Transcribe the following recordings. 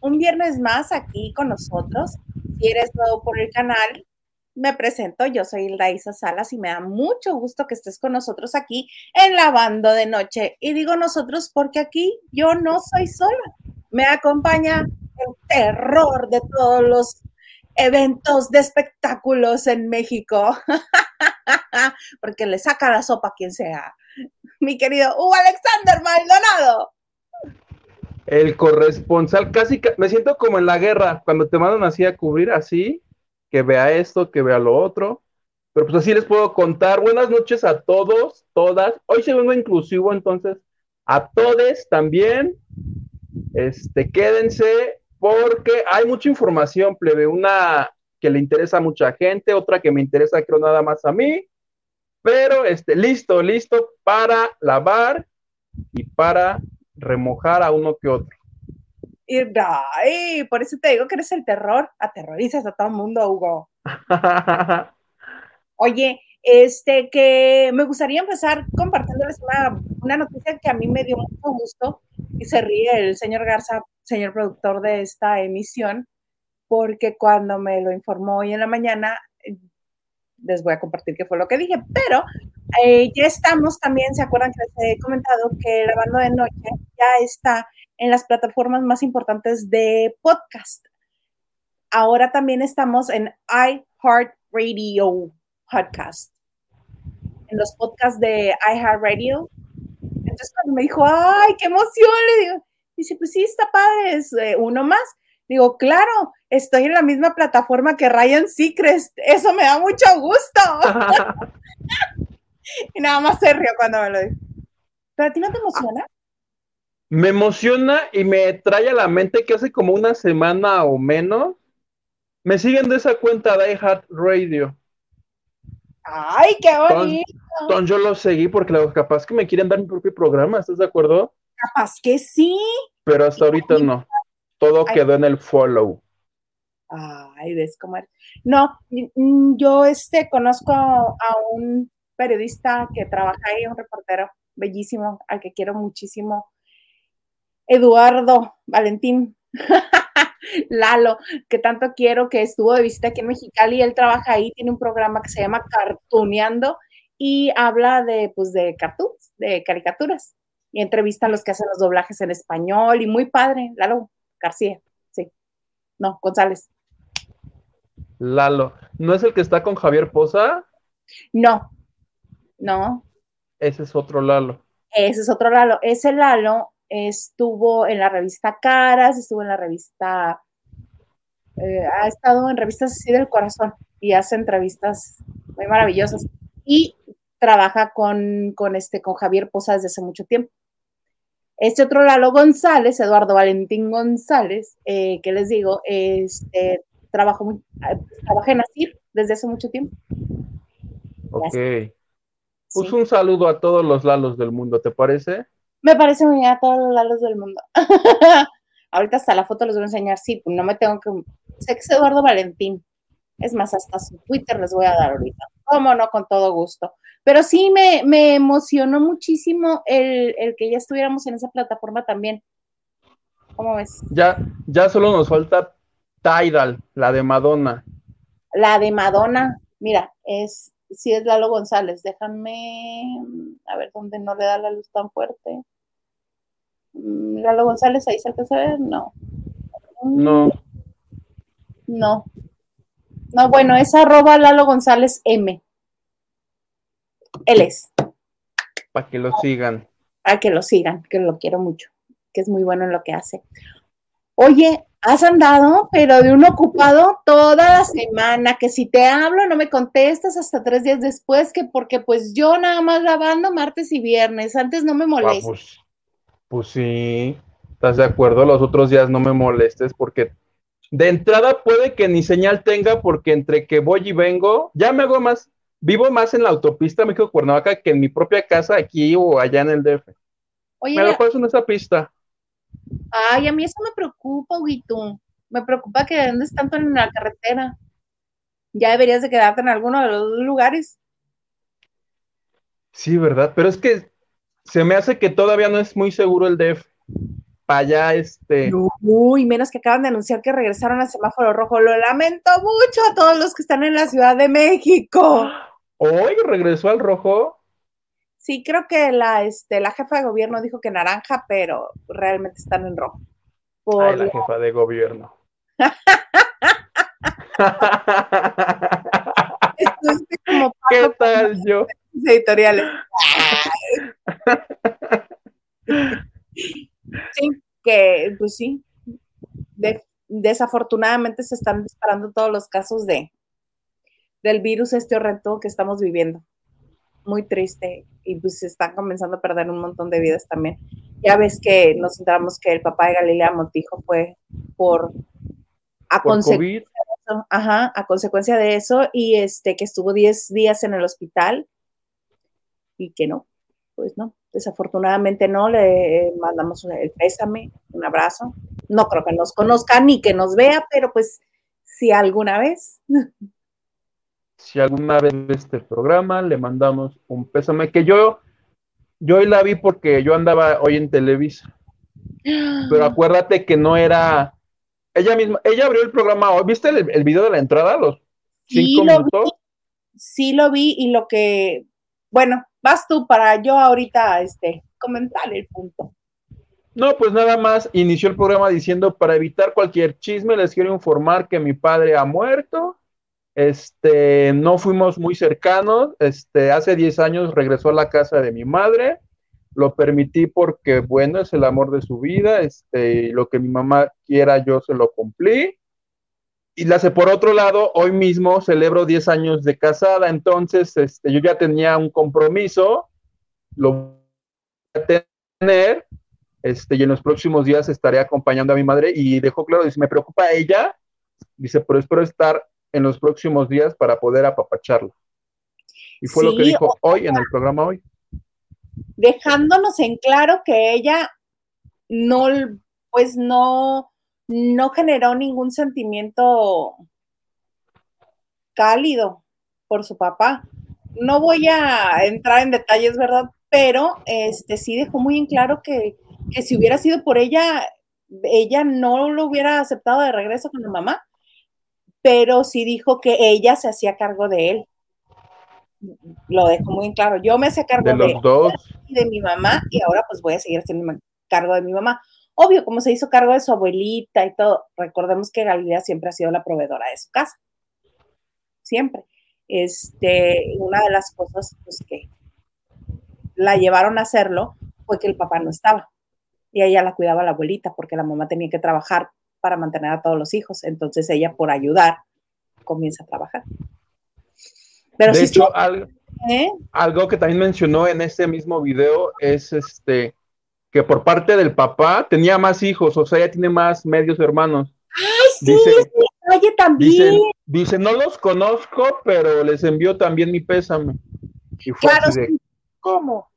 Un viernes más aquí con nosotros. Si eres nuevo por el canal, me presento. Yo soy Laisa Salas y me da mucho gusto que estés con nosotros aquí en Lavando de Noche. Y digo nosotros porque aquí yo no soy sola. Me acompaña el terror de todos los eventos de espectáculos en México. porque le saca la sopa a quien sea. Mi querido Hugo Alexander Maldonado el corresponsal, casi me siento como en la guerra, cuando te mandan así a cubrir así, que vea esto, que vea lo otro. Pero pues así les puedo contar. Buenas noches a todos, todas. Hoy se vengo inclusivo, entonces a todos también. Este, quédense porque hay mucha información, plebe. Una que le interesa a mucha gente, otra que me interesa, creo, nada más a mí. Pero este, listo, listo para lavar y para remojar a uno que otro. Y ay, por eso te digo que eres el terror, aterrorizas a todo el mundo, Hugo. Oye, este que me gustaría empezar compartiéndoles una, una, noticia que a mí me dio mucho gusto y se ríe el señor Garza, señor productor de esta emisión, porque cuando me lo informó hoy en la mañana, les voy a compartir qué fue lo que dije, pero eh, ya estamos también, ¿se acuerdan que les he comentado que la banda de noche ya está en las plataformas más importantes de podcast? Ahora también estamos en iHeartRadio Podcast, en los podcasts de iHeartRadio. Entonces cuando me dijo, ¡ay, qué emoción! Le digo, dice, pues sí, está padre, es eh, uno más. Digo, claro, estoy en la misma plataforma que Ryan Seacrest. Eso me da mucho gusto. y nada más se rió cuando me lo dijo. ¿Pero a ti no te emociona? Me emociona y me trae a la mente que hace como una semana o menos me siguen de esa cuenta de iHeart Radio. ¡Ay, qué bonito! Entonces, yo lo seguí porque capaz que me quieren dar mi propio programa, ¿estás de acuerdo? Capaz que sí. Pero hasta ahorita no. Todo quedó en el follow. Ay, ves cómo No, yo este conozco a un periodista que trabaja ahí, un reportero bellísimo, al que quiero muchísimo, Eduardo Valentín. Lalo, que tanto quiero, que estuvo de visita aquí en Mexicali, él trabaja ahí, tiene un programa que se llama Cartuneando y habla de, pues, de cartoons, de caricaturas, y entrevista a los que hacen los doblajes en español, y muy padre, Lalo García, sí, no, González. Lalo, ¿no es el que está con Javier Poza? No, no. Ese es otro Lalo. Ese es otro Lalo. Ese Lalo estuvo en la revista Caras, estuvo en la revista, eh, ha estado en revistas así del corazón y hace entrevistas muy maravillosas. Y trabaja con, este, con Javier Poza desde hace mucho tiempo. Este otro Lalo González, Eduardo Valentín González, eh, que les digo, este, trabajo trabajé en ASIR desde hace mucho tiempo. Ok. Pues un saludo a todos los Lalos del mundo, ¿te parece? Me parece muy bien a todos los Lalos del mundo. Ahorita hasta la foto les voy a enseñar, sí, no me tengo que... Sé que es Eduardo Valentín. Es más, hasta su Twitter les voy a dar ahorita. Cómo no, con todo gusto. Pero sí me, me emocionó muchísimo el, el, que ya estuviéramos en esa plataforma también. ¿Cómo ves? Ya, ya solo nos falta Tidal, la de Madonna. La de Madonna, mira, es, si es Lalo González, déjame, a ver dónde no le da la luz tan fuerte. Mm, Lalo González, ahí se alcanza a ver, no. No. No. No, bueno, es arroba Lalo González M. Él es. Para que lo sigan. Para que lo sigan, que lo quiero mucho, que es muy bueno en lo que hace. Oye, has andado, pero de un ocupado toda la semana, que si te hablo no me contestas hasta tres días después, que porque pues yo nada más lavando martes y viernes, antes no me ah, molestes. pues, pues sí, ¿estás de acuerdo? Los otros días no me molestes porque de entrada puede que ni señal tenga porque entre que voy y vengo, ya me hago más, vivo más en la autopista México-Cuernavaca que en mi propia casa aquí o allá en el DF. Oye, me lo paso en esa pista. Ay, a mí eso me preocupa, Huguito. Me preocupa que andes tanto en la carretera. Ya deberías de quedarte en alguno de los lugares. Sí, ¿verdad? Pero es que se me hace que todavía no es muy seguro el DF. para allá, este. Uy, menos que acaban de anunciar que regresaron al semáforo rojo. Lo lamento mucho a todos los que están en la Ciudad de México. ¿Hoy regresó al rojo? Sí, creo que la, este, la jefa de gobierno dijo que naranja, pero realmente están en rojo. Ay, la jefa de gobierno. ¿Qué tal yo? Editoriales. sí, que pues sí. desafortunadamente se están disparando todos los casos de del virus este horrendo que estamos viviendo. Muy triste. Y pues se están comenzando a perder un montón de vidas también. Ya ves que nos enteramos que el papá de Galilea Montijo fue por a consecuencia de eso, ajá, a consecuencia de eso y este que estuvo 10 días en el hospital y que no, pues no, desafortunadamente no, le mandamos el pésame, un abrazo. No creo que nos conozca ni que nos vea, pero pues si alguna vez. Si alguna vez ve este programa, le mandamos un pésame que yo yo hoy la vi porque yo andaba hoy en Televisa. Pero acuérdate que no era ella misma, ella abrió el programa hoy. ¿Viste el, video de la entrada? Los cinco minutos. sí lo vi y lo que, bueno, vas tú para yo ahorita este, comentar el punto. No, pues nada más inició el programa diciendo, para evitar cualquier chisme, les quiero informar que mi padre ha muerto. Este, no fuimos muy cercanos. Este, hace 10 años regresó a la casa de mi madre. Lo permití porque, bueno, es el amor de su vida. Este, lo que mi mamá quiera, yo se lo cumplí. Y la sé por otro lado, hoy mismo celebro 10 años de casada, entonces este, yo ya tenía un compromiso, lo voy a tener, este, y en los próximos días estaré acompañando a mi madre y dejó claro, dice, me preocupa ella, dice, pero espero estar en los próximos días para poder apapacharla. Y fue lo que dijo hoy en el programa hoy. Dejándonos en claro que ella no, pues no, no generó ningún sentimiento cálido por su papá. No voy a entrar en detalles, ¿verdad? Pero este sí dejó muy en claro que, que si hubiera sido por ella, ella no lo hubiera aceptado de regreso con la mamá pero sí dijo que ella se hacía cargo de él. Lo dejo muy claro. Yo me hacía cargo de, los dos. de mi mamá y ahora pues voy a seguir haciendo cargo de mi mamá. Obvio, como se hizo cargo de su abuelita y todo, recordemos que Galilea siempre ha sido la proveedora de su casa. Siempre. Este, una de las cosas pues, que la llevaron a hacerlo fue que el papá no estaba y ella la cuidaba la abuelita porque la mamá tenía que trabajar para mantener a todos los hijos. Entonces ella, por ayudar, comienza a trabajar. Pero de hecho, ¿Eh? algo, que también mencionó en este mismo video es este que por parte del papá tenía más hijos, o sea, ella tiene más medios hermanos. ¡Ay, sí! oye, también. Dice, no los conozco, pero les envío también mi pésame. Y fue claro, ¿cómo?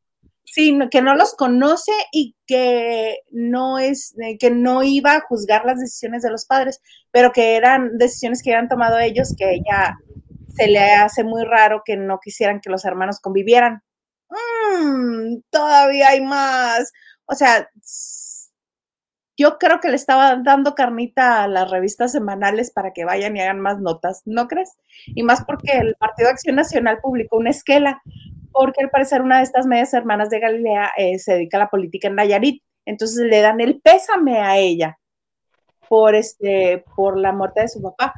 Sí, que no los conoce y que no es, eh, que no iba a juzgar las decisiones de los padres, pero que eran decisiones que habían tomado ellos, que ella se le hace muy raro que no quisieran que los hermanos convivieran. Mm, todavía hay más. O sea, yo creo que le estaba dando carnita a las revistas semanales para que vayan y hagan más notas, ¿no crees? Y más porque el Partido Acción Nacional publicó una esquela porque al parecer una de estas medias hermanas de Galilea eh, se dedica a la política en Nayarit, entonces le dan el pésame a ella por, este, por la muerte de su papá.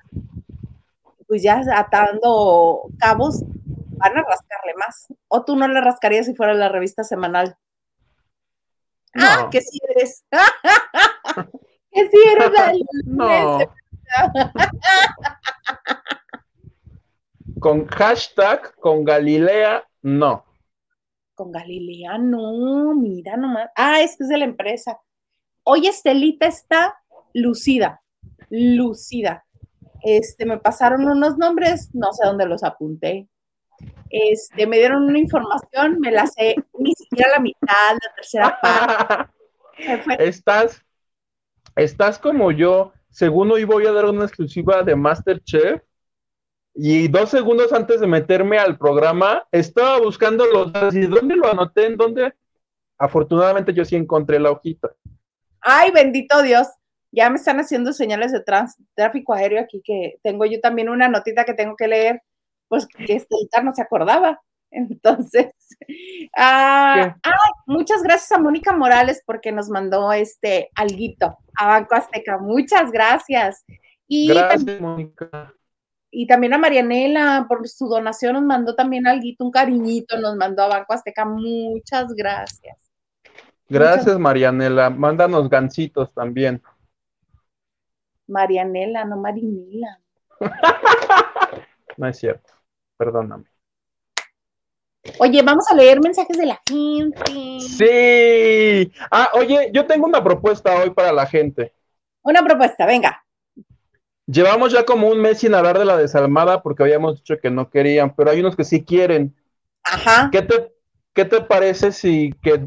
Pues ya atando cabos, van a rascarle más. O tú no le rascarías si fuera la revista semanal. Ah, que sí eres. que sí eres la no. con hashtag con Galilea no. Con Galilea, no, mira nomás. Ah, es que es de la empresa. Hoy Estelita está lucida, lucida. Este, me pasaron unos nombres, no sé dónde los apunté. Este, me dieron una información, me la sé, ni siquiera la mitad, la tercera parte. Estás, estás como yo. Según hoy voy a dar una exclusiva de Masterchef y dos segundos antes de meterme al programa, estaba buscando los ¿Y dónde lo anoté? ¿En dónde? Afortunadamente yo sí encontré la hojita. Ay, bendito Dios. Ya me están haciendo señales de tráfico aéreo aquí que tengo yo también una notita que tengo que leer, pues que este no se acordaba. Entonces, ah, muchas gracias a Mónica Morales porque nos mandó este alguito a Banco Azteca. Muchas gracias. Y gracias, Mónica. Y también a Marianela por su donación nos mandó también alguito, un cariñito, nos mandó a Banco Azteca. Muchas gracias. Gracias, Marianela. Mándanos gancitos también. Marianela, no Marinela. no es cierto. Perdóname. Oye, vamos a leer mensajes de la gente. Sí. Ah, oye, yo tengo una propuesta hoy para la gente. Una propuesta, venga. Llevamos ya como un mes sin hablar de la desalmada porque habíamos dicho que no querían, pero hay unos que sí quieren. Ajá. ¿Qué te, qué te parece si que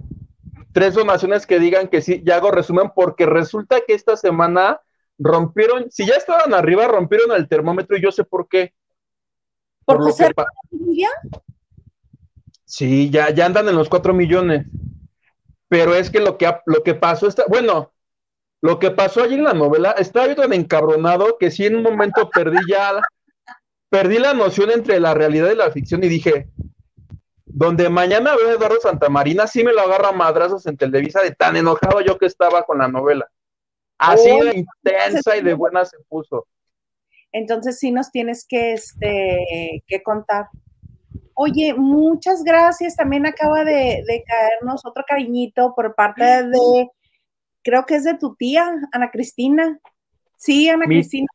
tres donaciones que digan que sí, ya hago resumen? Porque resulta que esta semana rompieron, si ya estaban arriba, rompieron el termómetro y yo sé por qué. ¿Por, ¿Por qué? Sí, ya, ya andan en los cuatro millones. Pero es que lo que, lo que pasó está, bueno, lo que pasó allí en la novela, estaba yo tan encabronado que sí en un momento perdí ya, perdí la noción entre la realidad y la ficción y dije, donde mañana veo a Eduardo Santamarina, sí me lo agarra a madrazos en Televisa de tan enojado yo que estaba con la novela. Así de intensa y de buena se puso. Entonces sí nos tienes que, este, que contar. Oye, muchas gracias. También acaba de, caernos otro cariñito por parte de, creo que es de tu tía, Ana Cristina. Sí, Ana Cristina.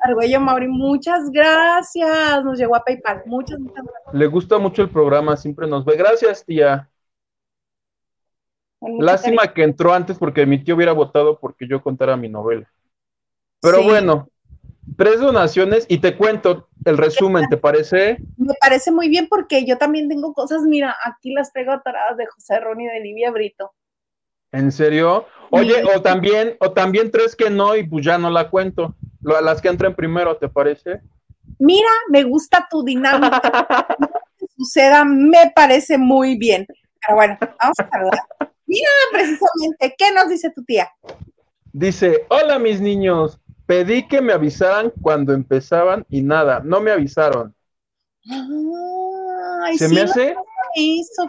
Argüello Mauri, muchas gracias. Nos llegó a PayPal. Muchas, muchas gracias. Le gusta mucho el programa, siempre nos ve. Gracias, tía. Lástima que entró antes porque mi tío hubiera votado porque yo contara mi novela. Pero bueno, Tres donaciones y te cuento el resumen, ¿te parece? Me parece muy bien porque yo también tengo cosas, mira, aquí las traigo atoradas de José Ron y de Livia Brito. ¿En serio? Oye, o también, o también tres que no y pues ya no la cuento. Las que entren primero, ¿te parece? Mira, me gusta tu dinámica. que suceda, me parece muy bien. Pero bueno, vamos a saludar. Mira, precisamente, ¿qué nos dice tu tía? Dice, hola mis niños, Pedí que me avisaran cuando empezaban y nada, no me avisaron. se me hace.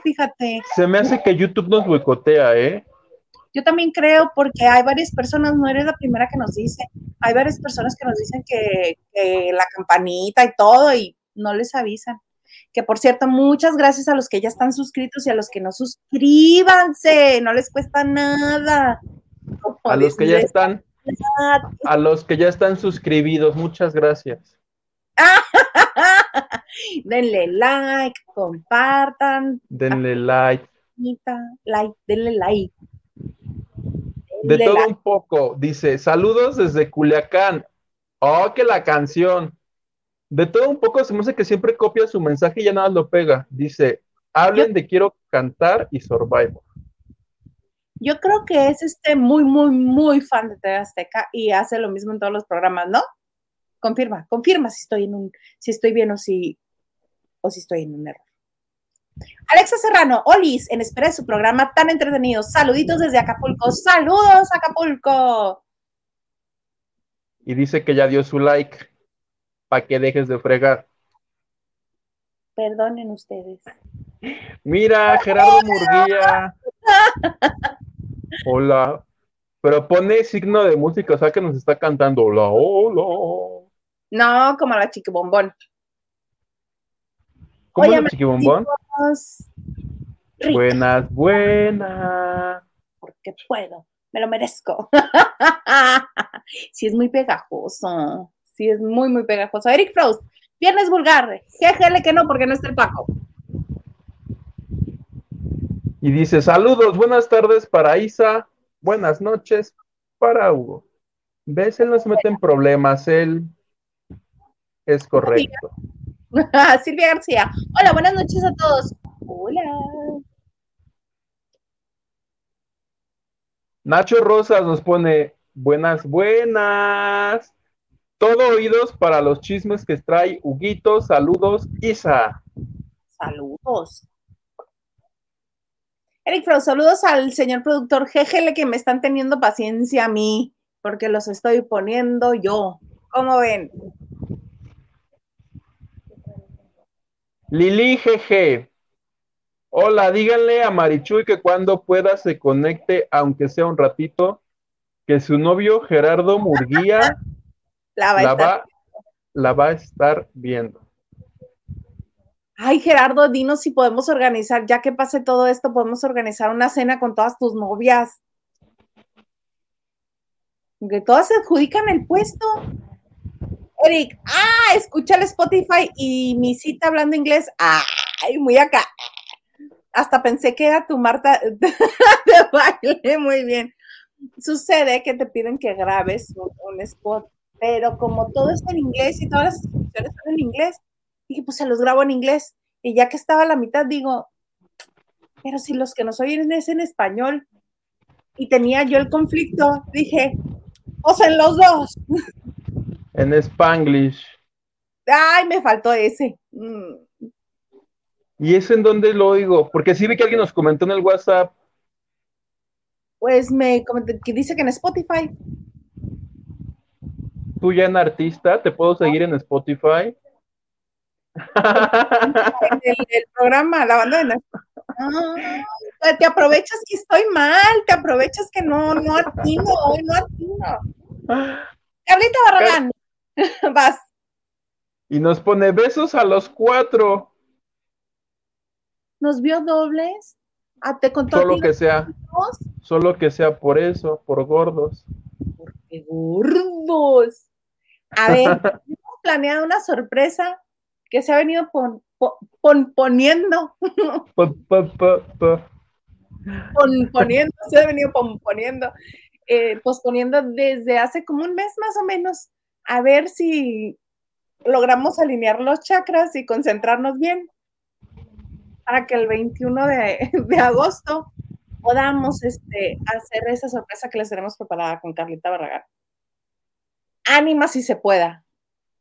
fíjate. Se me hace que YouTube nos boicotea, ¿eh? Yo también creo, porque hay varias personas, no eres la primera que nos dice, hay varias personas que nos dicen que, que la campanita y todo, y no les avisan. Que por cierto, muchas gracias a los que ya están suscritos y a los que no suscríbanse, no les cuesta nada. a los que ya están. A los que ya están suscribidos, muchas gracias. denle like, compartan. Denle like. Like, denle like. De todo un poco, dice, saludos desde Culiacán. Oh, que la canción. De todo un poco se me hace que siempre copia su mensaje y ya nada lo pega. Dice, hablen de quiero cantar y Survivor yo creo que es este muy, muy, muy fan de TV Azteca y hace lo mismo en todos los programas, ¿no? Confirma, confirma si estoy en un, si estoy bien o si, o si estoy en un error. Alexa Serrano, Olis, en espera de su programa tan entretenido. Saluditos desde Acapulco. Saludos, Acapulco. Y dice que ya dio su like para que dejes de fregar. Perdonen ustedes. Mira, Gerardo Murguía. Hola. Pero pone signo de música, o sea que nos está cantando. Hola, hola. No, como la chiquibombón. ¿Cómo la chiquibombón? Buenas, buenas. Porque puedo, me lo merezco. sí, es muy pegajoso. Sí, es muy, muy pegajoso. Eric Frost, viernes vulgar. Jejele que no, porque no está el Paco. Y dice, saludos, buenas tardes para Isa, buenas noches para Hugo. ¿Ves? Él no se mete en problemas, él es correcto. Silvia García, hola, buenas noches a todos. Hola. Nacho Rosas nos pone, buenas, buenas. Todo oídos para los chismes que trae Huguito. Saludos, Isa. Saludos. Eric Frost, saludos al señor productor GGL que me están teniendo paciencia a mí, porque los estoy poniendo yo. ¿Cómo ven? Lili GG. Hola, díganle a Marichuy que cuando pueda se conecte, aunque sea un ratito, que su novio Gerardo Murguía la, va, la va a estar viendo. Ay, Gerardo, dinos si podemos organizar, ya que pase todo esto, podemos organizar una cena con todas tus novias. Que todas se adjudican el puesto. Eric, ah, escucha el Spotify y mi cita hablando inglés. Ay, muy acá. Hasta pensé que era tu Marta de baile, muy bien. Sucede que te piden que grabes un, spot, pero como todo es en inglés y todas las instrucciones son en inglés, dije, pues se los grabo en inglés. Y ya que estaba a la mitad, digo, pero si los que nos oyen es en español, y tenía yo el conflicto, dije, o sea, los dos. En Spanglish. Ay, me faltó ese. Mm. ¿Y eso en dónde lo oigo? Porque sí vi que alguien nos comentó en el WhatsApp. Pues me comentó que dice que en Spotify. Tú ya en artista, te puedo seguir en Spotify. el, programa, la banda de ah, te aprovechas que estoy mal, te aprovechas que no, no atino, hoy no atino. Carlita Barragán, vas. Y nos pone besos a los cuatro. ¿Nos vio dobles? Ah, te contó Solo que sea. Solo que sea por eso, por gordos. Porque gordos. A ver, hemos planeado una sorpresa que se ha venido pon, poniendo. poniendo, se ha venido poniendo, eh, posponiendo desde hace como un mes más o menos, a ver si logramos alinear los chakras y concentrarnos bien para que el 21 de, agosto podamos este, hacer esa sorpresa que les tenemos preparada con Carlita Barragán. Ánimas si se pueda.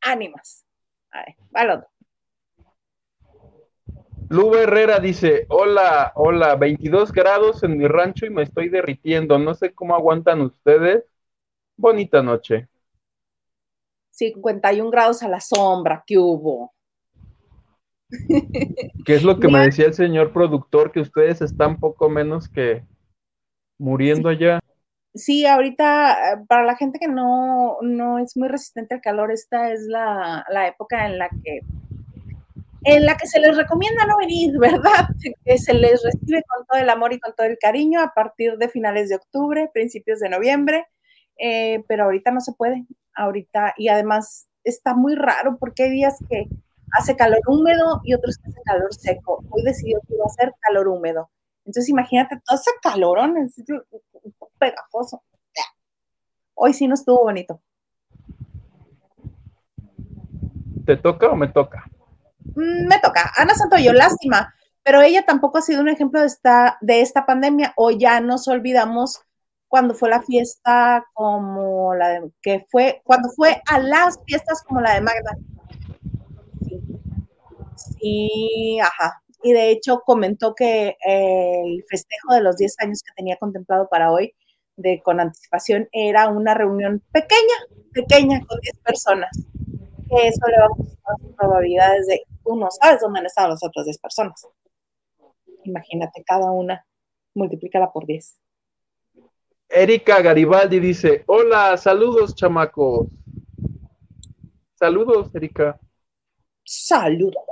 Ánimas. A ver, va al otro. Lu Herrera dice, hola, hola, 22 grados en mi rancho y me estoy derritiendo. No sé cómo aguantan ustedes. Bonita noche. 51 grados a la sombra, ¿qué hubo? ¿Qué es lo que me decía el señor productor? Que ustedes están poco menos que muriendo allá. Sí, ahorita, eh, para la gente que no, no es muy resistente al calor, esta es la, la época en la que en la que se les recomienda no venir, ¿verdad? Que se les recibe con todo el amor y con todo el cariño a partir de finales de octubre, principios de noviembre, eh, pero ahorita no se puede, ahorita, y además está muy raro porque hay días que hace calor húmedo y otros que hace calor seco. Hoy decidió que iba a ser calor húmedo. Entonces imagínate todo ese calorón, en sitio pegajoso. Hoy sí no estuvo bonito. ¿Te toca o me toca? Mm, me toca. Ana Santoyo, lástima, pero ella tampoco ha sido un ejemplo de esta, de esta pandemia. O ya nos olvidamos cuando fue la fiesta como la de, que fue, cuando fue a las fiestas como la de Magda. Sí, ajá. Y de hecho comentó que el festejo de los 10 años que tenía contemplado para hoy, de con anticipación, era una reunión pequeña, pequeña, con 10 personas. Que eso le va a las probabilidades de tú no sabes dónde han estado las otras 10 personas. Imagínate, cada una, multiplícala por 10. Erika Garibaldi dice, hola, saludos, chamacos. Saludos, Erika. Saludos.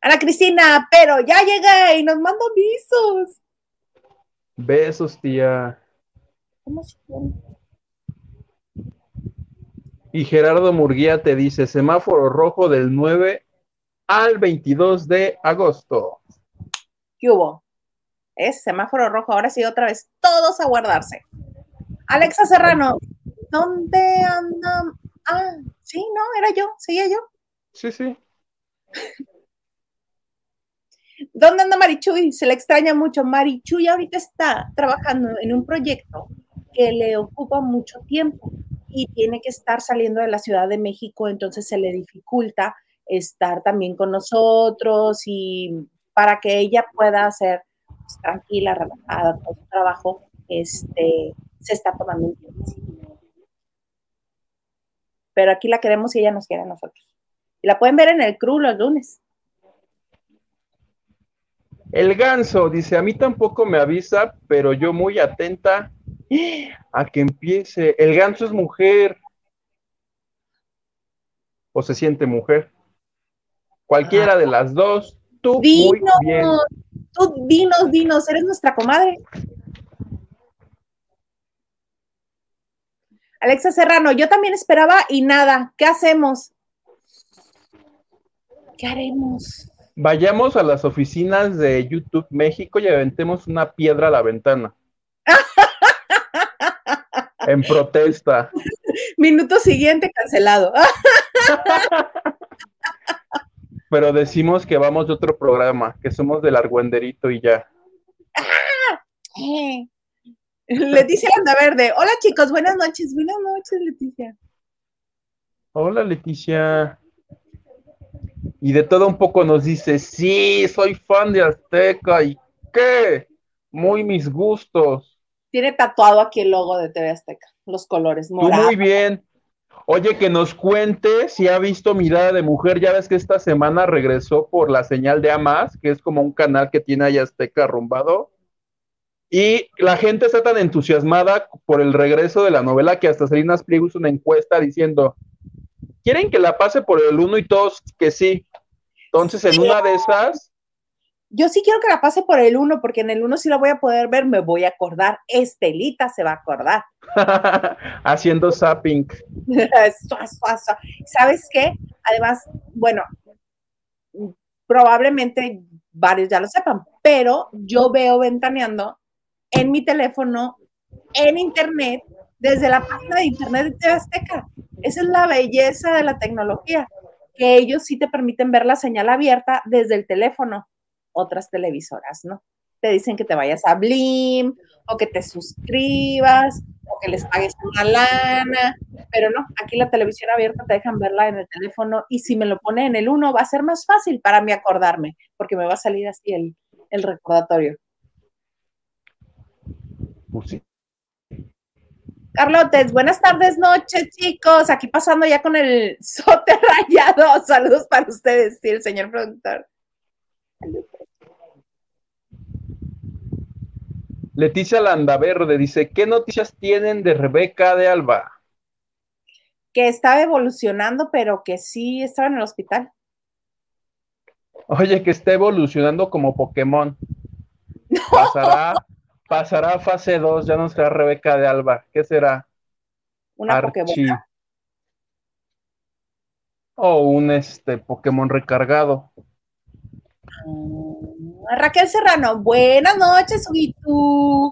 Ana Cristina, pero ya llegué y nos manda besos. Besos, tía. ¿Cómo se Y Gerardo Murguía te dice, semáforo rojo del 9 al 22 de agosto. ¿Qué hubo? Es semáforo rojo, ahora sí otra vez, todos a guardarse. Alexa Serrano, ¿dónde anda? Ah, sí, no, era yo, seguía yo. Sí, sí. ¿Dónde anda Marichuy? Se le extraña mucho. Marichuy ahorita está trabajando en un proyecto que le ocupa mucho tiempo y tiene que estar saliendo de la Ciudad de México, entonces se le dificulta estar también con nosotros y para que ella pueda hacer pues, tranquila, relajada, todo su trabajo, este, se está tomando un tiempo. Pero aquí la queremos y ella nos quiere a nosotros. Y la pueden ver en el CRU los lunes. El ganso dice, a mí tampoco me avisa, pero yo muy atenta a que empiece. El ganso es mujer. O se siente mujer. Cualquiera de las dos. Tú muy bien. Tú dinos, dinos, eres nuestra comadre. Alexa Serrano, yo también esperaba y nada. ¿Qué hacemos? ¿Qué haremos? Vayamos a las oficinas de YouTube México y aventemos una piedra a la ventana. en protesta. Minuto siguiente, cancelado. Pero decimos que vamos de otro programa, que somos del Argüenderito y ya. Leticia Verde. Hola chicos, buenas noches. Buenas noches, Leticia. Hola, Leticia. Y de todo un poco nos dice, sí, soy fan de Azteca. ¿Y qué? Muy mis gustos. Tiene tatuado aquí el logo de TV Azteca, los colores. Morado. muy bien. Oye, que nos cuente si ha visto Mirada de Mujer. Ya ves que esta semana regresó por la señal de Amas, que es como un canal que tiene ahí Azteca arrumbado. Y la gente está tan entusiasmada por el regreso de la novela que hasta Salinas Pliego hizo una encuesta diciendo, ¿quieren que la pase por el uno y todos que sí? Entonces, en una de esas... Yo sí quiero que la pase por el uno, porque en el uno sí la voy a poder ver, me voy a acordar. Estelita se va a acordar. Haciendo zapping. ¿Sabes qué? Además, bueno, probablemente varios ya lo sepan, pero yo veo ventaneando en mi teléfono, en internet, desde la página de internet de TV Azteca. Esa es la belleza de la tecnología, que ellos sí te permiten ver la señal abierta desde el teléfono. Otras televisoras, ¿no? Te dicen que te vayas a Blim o que te suscribas o que les pagues una lana, pero no, aquí la televisión abierta te dejan verla en el teléfono y si me lo pone en el 1 va a ser más fácil para mí acordarme, porque me va a salir así el, el recordatorio. Pues Carlotes, buenas tardes, noches, chicos. Aquí pasando ya con el sote rayado. Saludos para ustedes, sí, el señor productor. Leticia Landaverde dice: ¿Qué noticias tienen de Rebeca de Alba? Que estaba evolucionando, pero que sí estaba en el hospital. Oye, que está evolucionando como Pokémon. Pasará pasará a fase 2, ya no será Rebeca de Alba. ¿Qué será? Una Pokémon. O un este Pokémon recargado. Ah, Raquel Serrano, buenas noches, Huguito.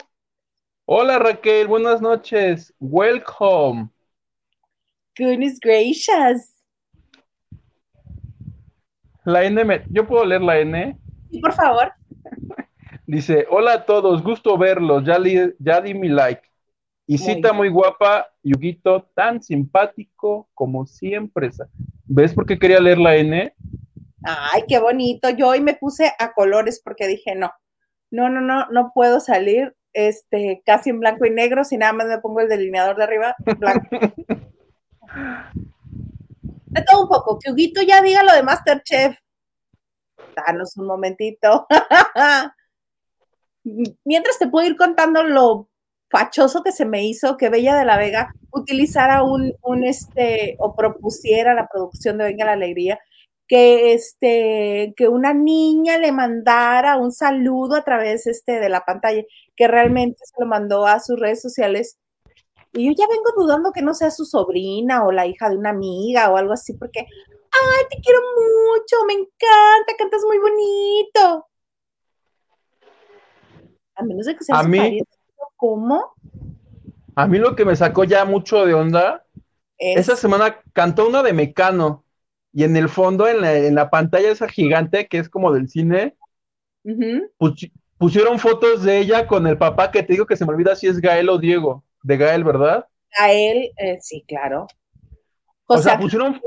Hola Raquel, buenas noches. Welcome. Goodness gracious. La N, ¿yo puedo leer la N? Sí, por favor. Dice, hola a todos, gusto verlos, ya, ya di mi like. Y cita muy guapa, Yuguito, tan simpático como siempre. ¿Ves por qué quería leer la N? Ay, qué bonito. Yo hoy me puse a colores porque dije, no, no, no, no, no puedo salir este, casi en blanco y negro si nada más me pongo el delineador de arriba, blanco. de todo un poco, que Huguito ya diga lo de Masterchef. Danos un momentito. mientras te puedo ir contando lo fachoso que se me hizo que Bella de la Vega utilizara un, un este, o propusiera la producción de Venga la Alegría, que este, que una niña le mandara un saludo a través este, de la pantalla, que realmente se lo mandó a sus redes sociales. Y yo ya vengo dudando que no sea su sobrina o la hija de una amiga o algo así, porque, ay, te quiero mucho, me encanta, cantas muy bonito. A menos de que sea a mí, ¿Cómo? A mí lo que me sacó ya mucho de onda, esa semana cantó una de Mecano y en el fondo, en la, pantalla esa gigante que es como del cine, pusieron fotos de ella con el papá que te digo que se me olvida si es Gael o Diego, de Gael, ¿verdad? Gael, eh, sí, claro. o sea, pusieron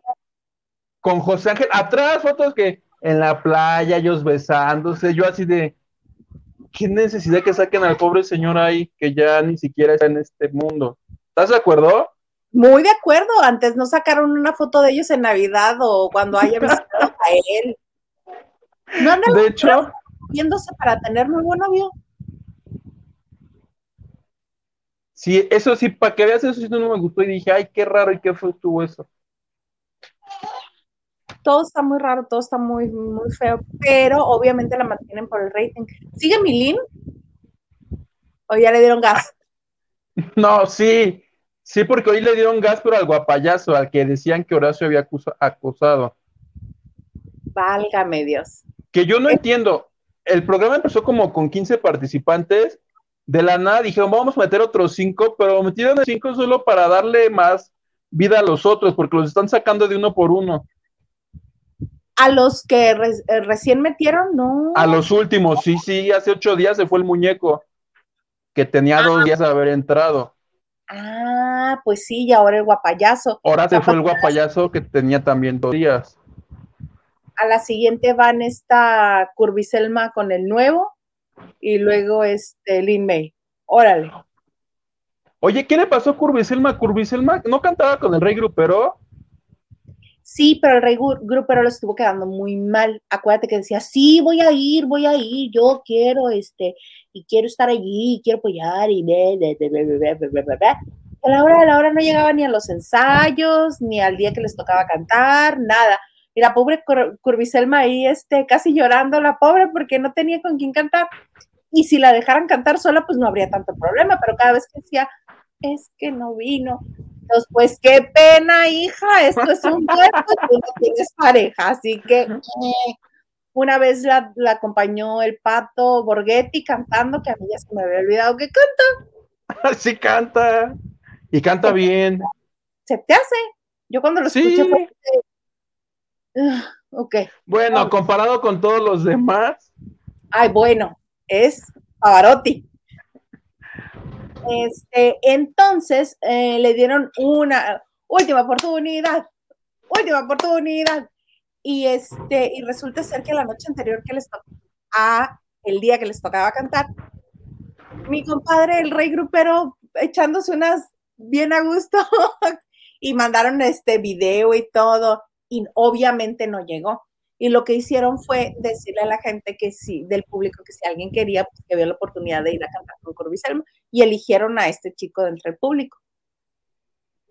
con José Ángel, atrás fotos que en la playa, ellos besándose, yo así de, qué necesidad que saquen al pobre señor ahí, que ya ni siquiera está en este mundo. ¿Estás de acuerdo? Muy de acuerdo. Antes no sacaron una foto de ellos en Navidad o cuando haya visitado a él. No andan de hecho, viéndose para tener muy buen novio. Sí, eso sí, para que veas eso sí no me gustó y dije, ay, qué raro y qué feo estuvo eso. Todo está muy raro, todo está muy, muy feo, pero obviamente la mantienen por el rating. ¿Sigue Milín? ¿O ya le dieron gas? No, sí, sí, porque hoy le dieron gas, pero al guapayazo, al que decían que Horacio había acusado. Válgame Dios. Que yo no entiendo. El programa empezó como con 15 participantes. De la nada dijeron, vamos a meter otros 5, pero metieron 5 solo para darle más vida a los otros, porque los están sacando de uno por uno. A los que eh, recién metieron, no. A los últimos, sí, sí, hace ocho días se fue el muñeco, que tenía dos ah. días de haber entrado. Ah, pues sí, y ahora el guapayazo. Ahora se fue el guapayazo que tenía también dos días. A la siguiente van esta Curviselma con el nuevo y luego este Lin May. Órale. Oye, ¿qué le pasó a Curviselma? Curviselma no cantaba con el Rey Grupero. Sí, pero el rey grupero lo estuvo quedando muy mal. Acuérdate que decía, sí, voy a ir, voy a ir, yo quiero, este, y quiero estar allí, quiero apoyar, y a la hora de la hora no llegaba ni a los ensayos, ni al día que les tocaba cantar, nada. Y la pobre Curviselma ahí, este, casi llorando, la pobre, porque no tenía con quién cantar. Y si la dejaran cantar sola, pues no habría tanto problema, pero cada vez que decía, es que no vino, entonces, pues qué pena, hija, esto es un y tú no tienes pareja, así que eh, una vez la, acompañó el pato Borghetti cantando, que a mí ya se me había olvidado que canta. Sí canta, y canta bien. Se te hace. Yo cuando lo escuché fue, ah, ok. Bueno, comparado con todos los demás. Ay, bueno, es Pavarotti. Este, entonces eh, le dieron una última oportunidad, última oportunidad. Y este, y resulta ser que la noche anterior que les tocó, a el día que les tocaba cantar, mi compadre, el rey grupero, echándose unas bien a gusto, y mandaron este video y todo, y obviamente no llegó. Y lo que hicieron fue decirle a la gente que sí, del público, que si alguien quería, pues que había la oportunidad de ir a cantar con Corbiselma y eligieron a este chico dentro del público.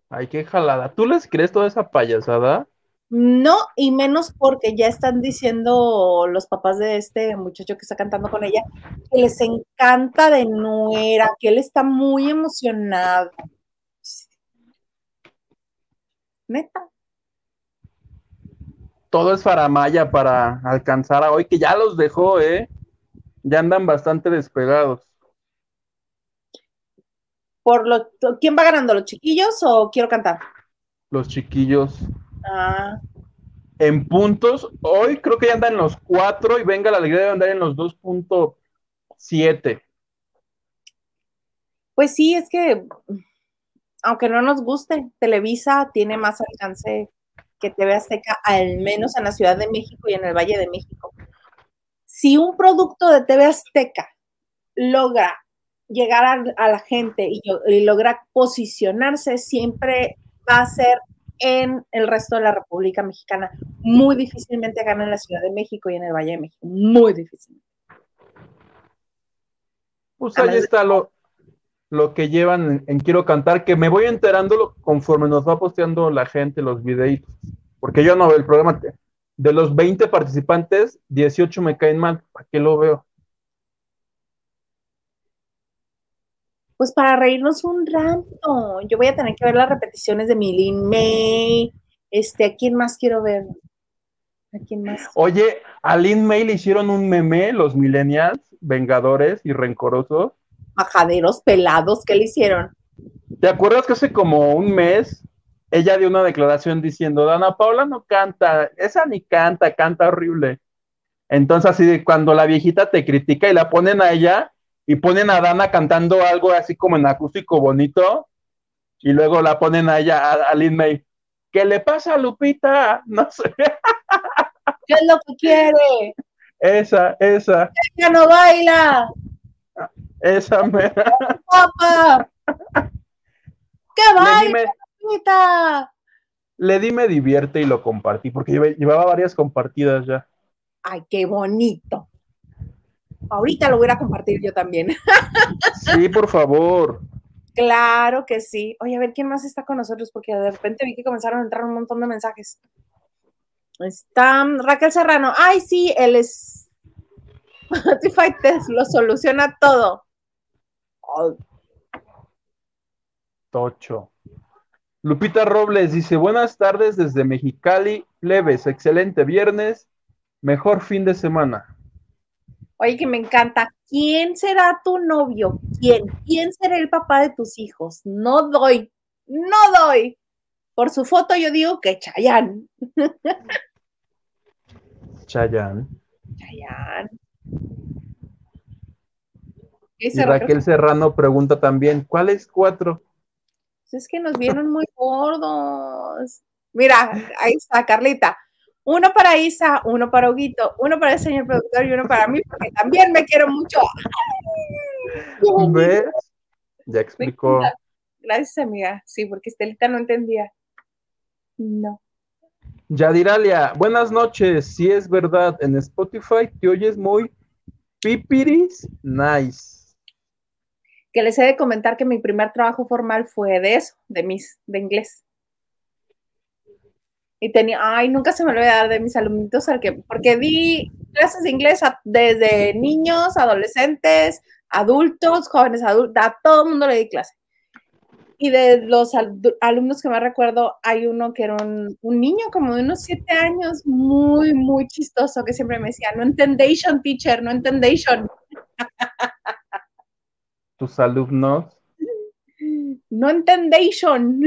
Ay, qué jalada. ¿Tú les crees toda esa payasada? No, y menos porque ya están diciendo los papás de este muchacho que está cantando con ella que les encanta de nuera, que él está muy emocionado. Neta todo es faramaya para alcanzar a hoy, que ya los dejó, ¿eh? Ya andan bastante despegados. Por lo, ¿Quién va ganando, los chiquillos o quiero cantar? Los chiquillos. Ah. En puntos, hoy creo que ya andan en los cuatro y venga la alegría de andar en los 2.7. Pues sí, es que aunque no nos guste, Televisa tiene más alcance que TV Azteca, al menos en la Ciudad de México y en el Valle de México. Si un producto de TV Azteca logra llegar a, la gente y, logra posicionarse, siempre va a ser en el resto de la República Mexicana. Muy difícilmente gana en la Ciudad de México y en el Valle de México. Muy difícil. Pues ahí está lo, lo que llevan en, Quiero Cantar, que me voy enterando conforme nos va posteando la gente los videitos, porque yo no veo el programa. De los 20 participantes, 18 me caen mal, ¿para qué lo veo? Pues para reírnos un rato. Yo voy a tener que ver las repeticiones de Milin May. Este, ¿a quién más quiero ver? ¿A quién más? Oye, a Lin May le hicieron un meme, los millennials, vengadores y rencorosos majaderos pelados, ¿qué le hicieron? ¿Te acuerdas que hace como un mes ella dio una declaración diciendo, Dana Paula no canta, esa ni canta, canta horrible? Entonces así de cuando la viejita te critica y la ponen a ella y ponen a Dana cantando algo así como en acústico bonito y luego la ponen a ella, a, Lin May. ¿Qué le pasa a Lupita? No sé. ¿Qué es lo que quiere? Esa, esa. Ella no baila. Esa me. ¡Papá! ¡Qué vaya, Le di me divierte y lo compartí, porque llevaba varias compartidas ya. Ay, qué bonito. Ahorita lo voy a compartir yo también. Sí, por favor. Claro que sí. Oye, a ver quién más está con nosotros, porque de repente vi que comenzaron a entrar un montón de mensajes. Está Raquel Serrano. Ay, sí, él es. Spotify Test lo soluciona todo. Tocho. Lupita Robles dice: Buenas tardes desde Mexicali, leves, excelente viernes, mejor fin de semana. Oye, que me encanta. ¿Quién será tu novio? ¿Quién? ¿Quién será el papá de tus hijos? No doy, no doy. Por su foto yo digo que Chayán. Chayán. Chayán. Y Raquel Serrano pregunta también, ¿cuáles cuatro? Pues es que nos vieron muy gordos. Mira, ahí está, Carlita. Uno para Isa, uno para Huguito, uno para el señor productor y uno para mí, porque también me quiero mucho. ¿Ves? Ya explicó. Gracias, amiga. Sí, porque Estelita no entendía. No. Yadiralia, buenas noches. Si es verdad, en Spotify te oyes muy pipiris nice. Que les he de comentar que mi primer trabajo formal fue de eso, de mis, de inglés. Y tenía, ay, nunca se me lo voy a dar de mis alumnitos, porque di clases de inglés desde niños, adolescentes, adultos, jóvenes adultos, a todo el mundo le di clase. Y de los alumnos que más recuerdo, hay uno que era un, niño como de unos siete años, muy, muy chistoso, que siempre me decía, no entendation, teacher, no entendation. ¿Tus alumnos? No entendation.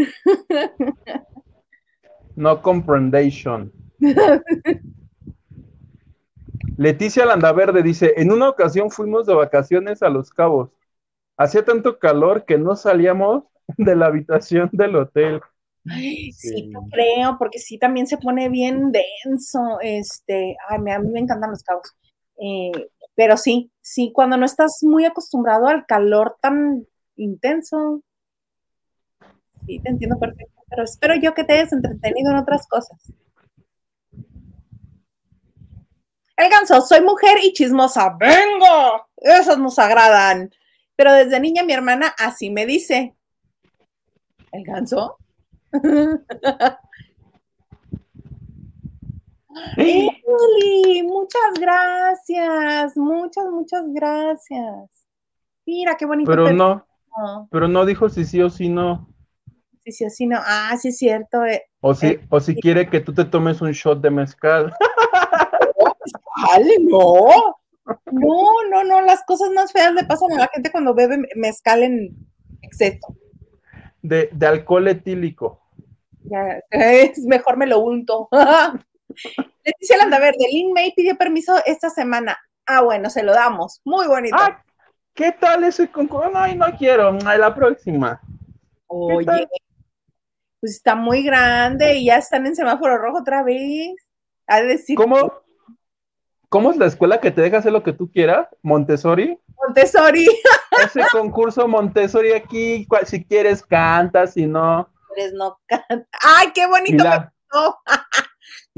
No comprendation. Leticia Landaverde dice, en una ocasión fuimos de vacaciones a Los Cabos. Hacía tanto calor que no salíamos de la habitación del hotel. sí, creo, porque sí también se pone bien denso. Este, ay, a mí me encantan los cabos. Eh, pero sí, sí, cuando no estás muy acostumbrado al calor tan intenso. Sí, te entiendo perfecto, pero espero yo que te hayas entretenido en otras cosas. El ganso, soy mujer y chismosa. ¡Vengo! Esas nos agradan. Pero desde niña mi hermana así me dice. ¿El ganso? Emily, muchas gracias, muchas, muchas gracias. Mira qué bonito. Pero no, pero no dijo si sí o si no. Si sí o si no. Ah, sí es cierto. Eh. O si, eh, o si quiere que tú te tomes un shot de mezcal. No. No, no, no, las cosas más feas le pasan a la gente cuando bebe mezcal en exceso de, alcohol etílico. Ya, es mejor me lo unto. Leticia Landaverde, Lin May pidió permiso esta semana. Ah, bueno, se lo damos. Muy bonito. Ah, ¿qué tal ese concurso? No, no quiero, la próxima. Oye, pues está muy grande y ya están en semáforo rojo otra vez. A decir. ¿Cómo? ¿Cómo es la escuela que te deja hacer lo que tú quieras? ¿Montessori? Montessori. Ese concurso Montessori aquí, si quieres cantas, si no. no ¡Ay, qué bonito!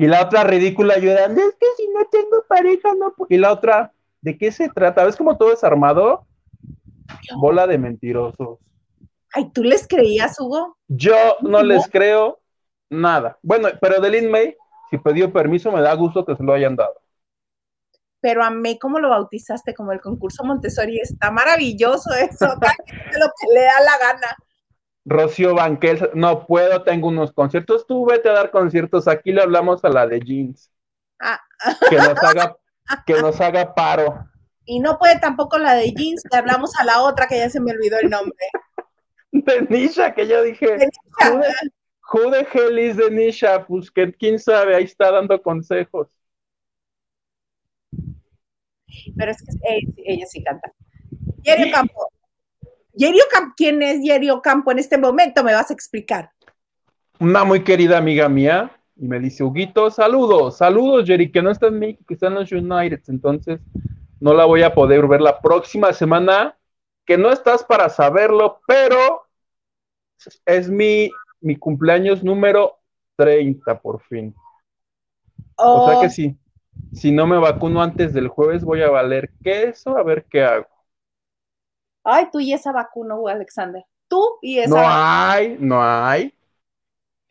Y la, otra ridícula ayudando, es que si no tengo pareja, no. Y la otra, ¿de qué se trata? ¿Ves como todo es armado? Bola de mentirosos. Ay, ¿tú les creías, Hugo? Yo no, les creo nada. Bueno, pero de Lin May, si pidió permiso, me da gusto que se lo hayan dado pero amé cómo lo bautizaste como el concurso Montessori. Está maravilloso eso, lo que le da la gana. Rocío Banquel, no puedo, tengo unos conciertos. Tú vete a dar conciertos. Aquí le hablamos a la de jeans. Ah. Que nos haga, que nos haga paro. Y no puede tampoco la de jeans, le hablamos a la otra que ya se me olvidó el nombre. De Nisha, que yo dije. De Who the hell is de Nisha? Pues que quién sabe, ahí está dando consejos pero es que ella, sí canta. Yerio Campo. Yerio Campo, ¿quién es Yerio Campo en este momento? Me vas a explicar. Una muy querida amiga mía, y me dice, Huguito, saludos, saludos, Jerry, que no está en México, que está en los United, entonces no la voy a poder ver la próxima semana, que no estás para saberlo, pero es mi, mi cumpleaños número 30 por fin. O sea que oh. sí, si no me vacuno antes del jueves voy a valer queso, a ver qué hago. Ay, tú y esa vacuna, Alexander. Tú y esa. No hay, no hay.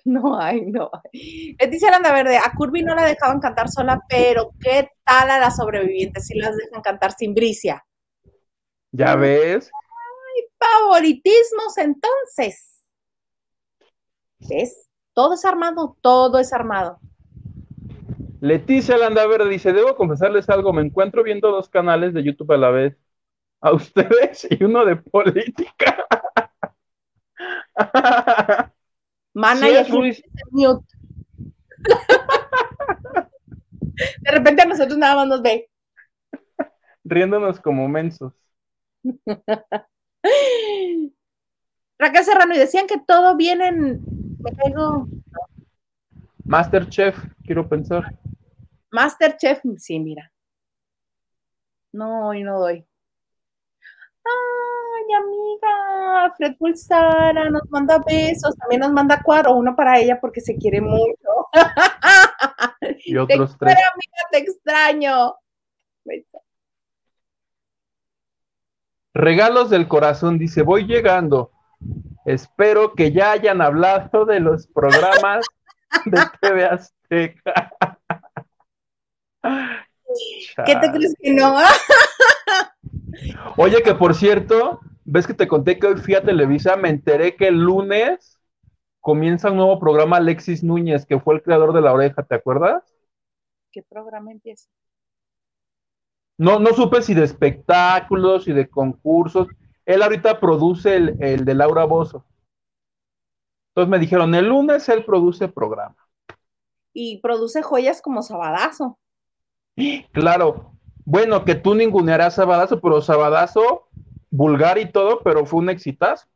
No hay, no hay. Leticia Landa Verde, a Curvy no la dejaban cantar sola, pero ¿qué tal a las sobrevivientes si las dejan cantar sin bricia? ¿Ya ves? Ay, favoritismos entonces. ¿Ves? Todo es armado, todo es armado. Leticia Landaverde dice, debo confesarles algo, me encuentro viendo dos canales de YouTube a la vez. A ustedes y uno de política. Mana y De repente a nosotros nada más nos ve. Riéndonos como mensos. Raquel Serrano, y decían que todo viene en. Me caigo. Masterchef, quiero pensar. Masterchef, sí, mira. No, hoy no doy. Ay, amiga, Fred Pulsara nos manda besos, también nos manda cuadro, uno para ella porque se quiere mucho. Y otros tres. amiga, te extraño. Regalos del corazón, dice, voy llegando. Espero que ya hayan hablado de los programas de TV Azteca. ¿Qué te crees que no? Oye, que por cierto, ves que te conté que hoy fui a Televisa, me enteré que el lunes comienza un nuevo programa Alexis Núñez, que fue el creador de La Oreja, ¿te acuerdas? ¿Qué programa empieza? No, no supe si de espectáculos y de concursos. Él ahorita produce el, el de Laura Bozo. Entonces me dijeron, el lunes él produce programa. Y produce joyas como Sabadazo. Claro. Bueno, que tú ningunearás Sabadazo, pero Sabadazo, vulgar y todo, pero fue un exitazo.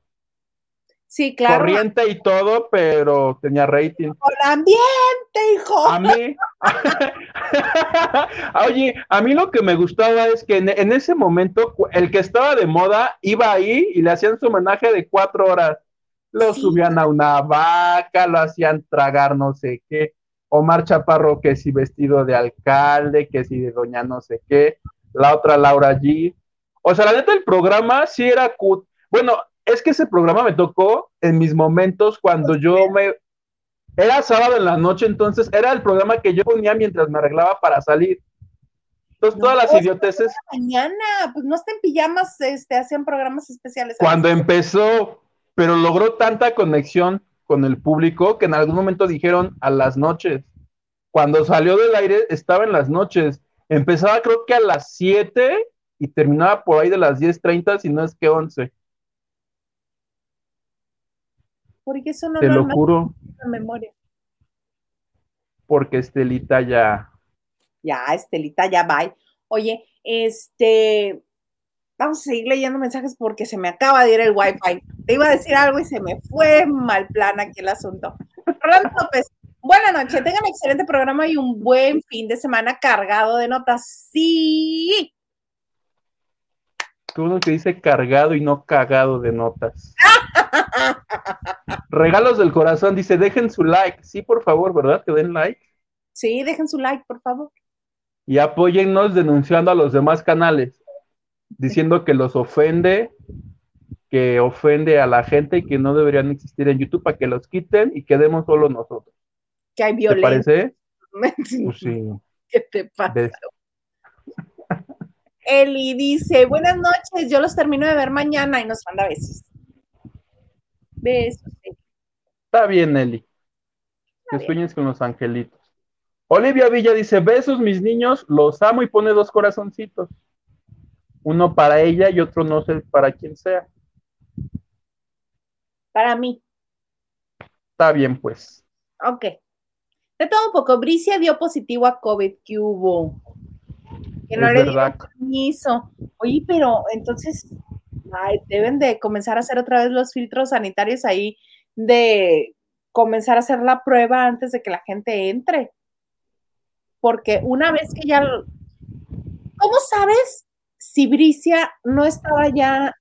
Sí, claro. Corriente y todo, pero tenía rating. Por ambiente, hijo. A mí. Oye, a mí lo que me gustaba es que en, ese momento el que estaba de moda iba ahí y le hacían su homenaje de cuatro horas. Lo subían a una vaca, lo hacían tragar no sé qué. Omar Chaparro, que si vestido de alcalde, que si de doña no sé qué, la otra Laura G. O sea, la neta, el programa sí era cut. Bueno, es que ese programa me tocó en mis momentos cuando yo me. Era sábado en la noche, entonces era el programa que yo ponía mientras me arreglaba para salir. Entonces, todas las idioteces. Mañana, pues no está en pijamas, este, hacían programas especiales. Cuando empezó, pero logró tanta conexión con el público que en algún momento dijeron a las noches. Cuando salió del aire estaba en las noches. Empezaba creo que a las 7 y terminaba por ahí de las 10.30, si no es que 11. Porque eso no Te lo juro. memoria. Porque Estelita ya. Ya, Estelita ya va. Oye, este, vamos a seguir leyendo mensajes porque se me acaba de ir el wifi. Te iba a decir algo y se me fue mal plan aquí el asunto. Rolando López, buena noche, tengan excelente programa y un buen fin de semana cargado de notas. Sí. Tú uno que dice cargado y no cagado de notas. Regalos del corazón, dice, dejen su like. Sí, por favor, ¿verdad? Que den like. Sí, dejen su like, por favor. Y apóyennos denunciando a los demás canales diciendo que los ofende, que ofende a la gente y que no deberían existir en YouTube para que los quiten y quedemos solo nosotros. Que hay violencia. ¿Te parece? Pues sí. ¿Qué te pasa? Eli dice, buenas noches, yo los termino de ver mañana y nos manda besos. Besos. Está bien, Eli. que sueñes con los angelitos. Olivia Villa dice, besos mis niños, los amo y pone dos corazoncitos uno para ella y otro no sé para quién sea. Para mí. Está bien, pues. Ok. De todo un poco, Bricia dio positivo a COVID, que hubo? Que no le dio permiso. Oye, pero entonces deben de comenzar a hacer otra vez los filtros sanitarios ahí, de comenzar a hacer la prueba antes de que la gente entre. Porque una vez que ya... ¿Cómo sabes si Bricia no estaba ya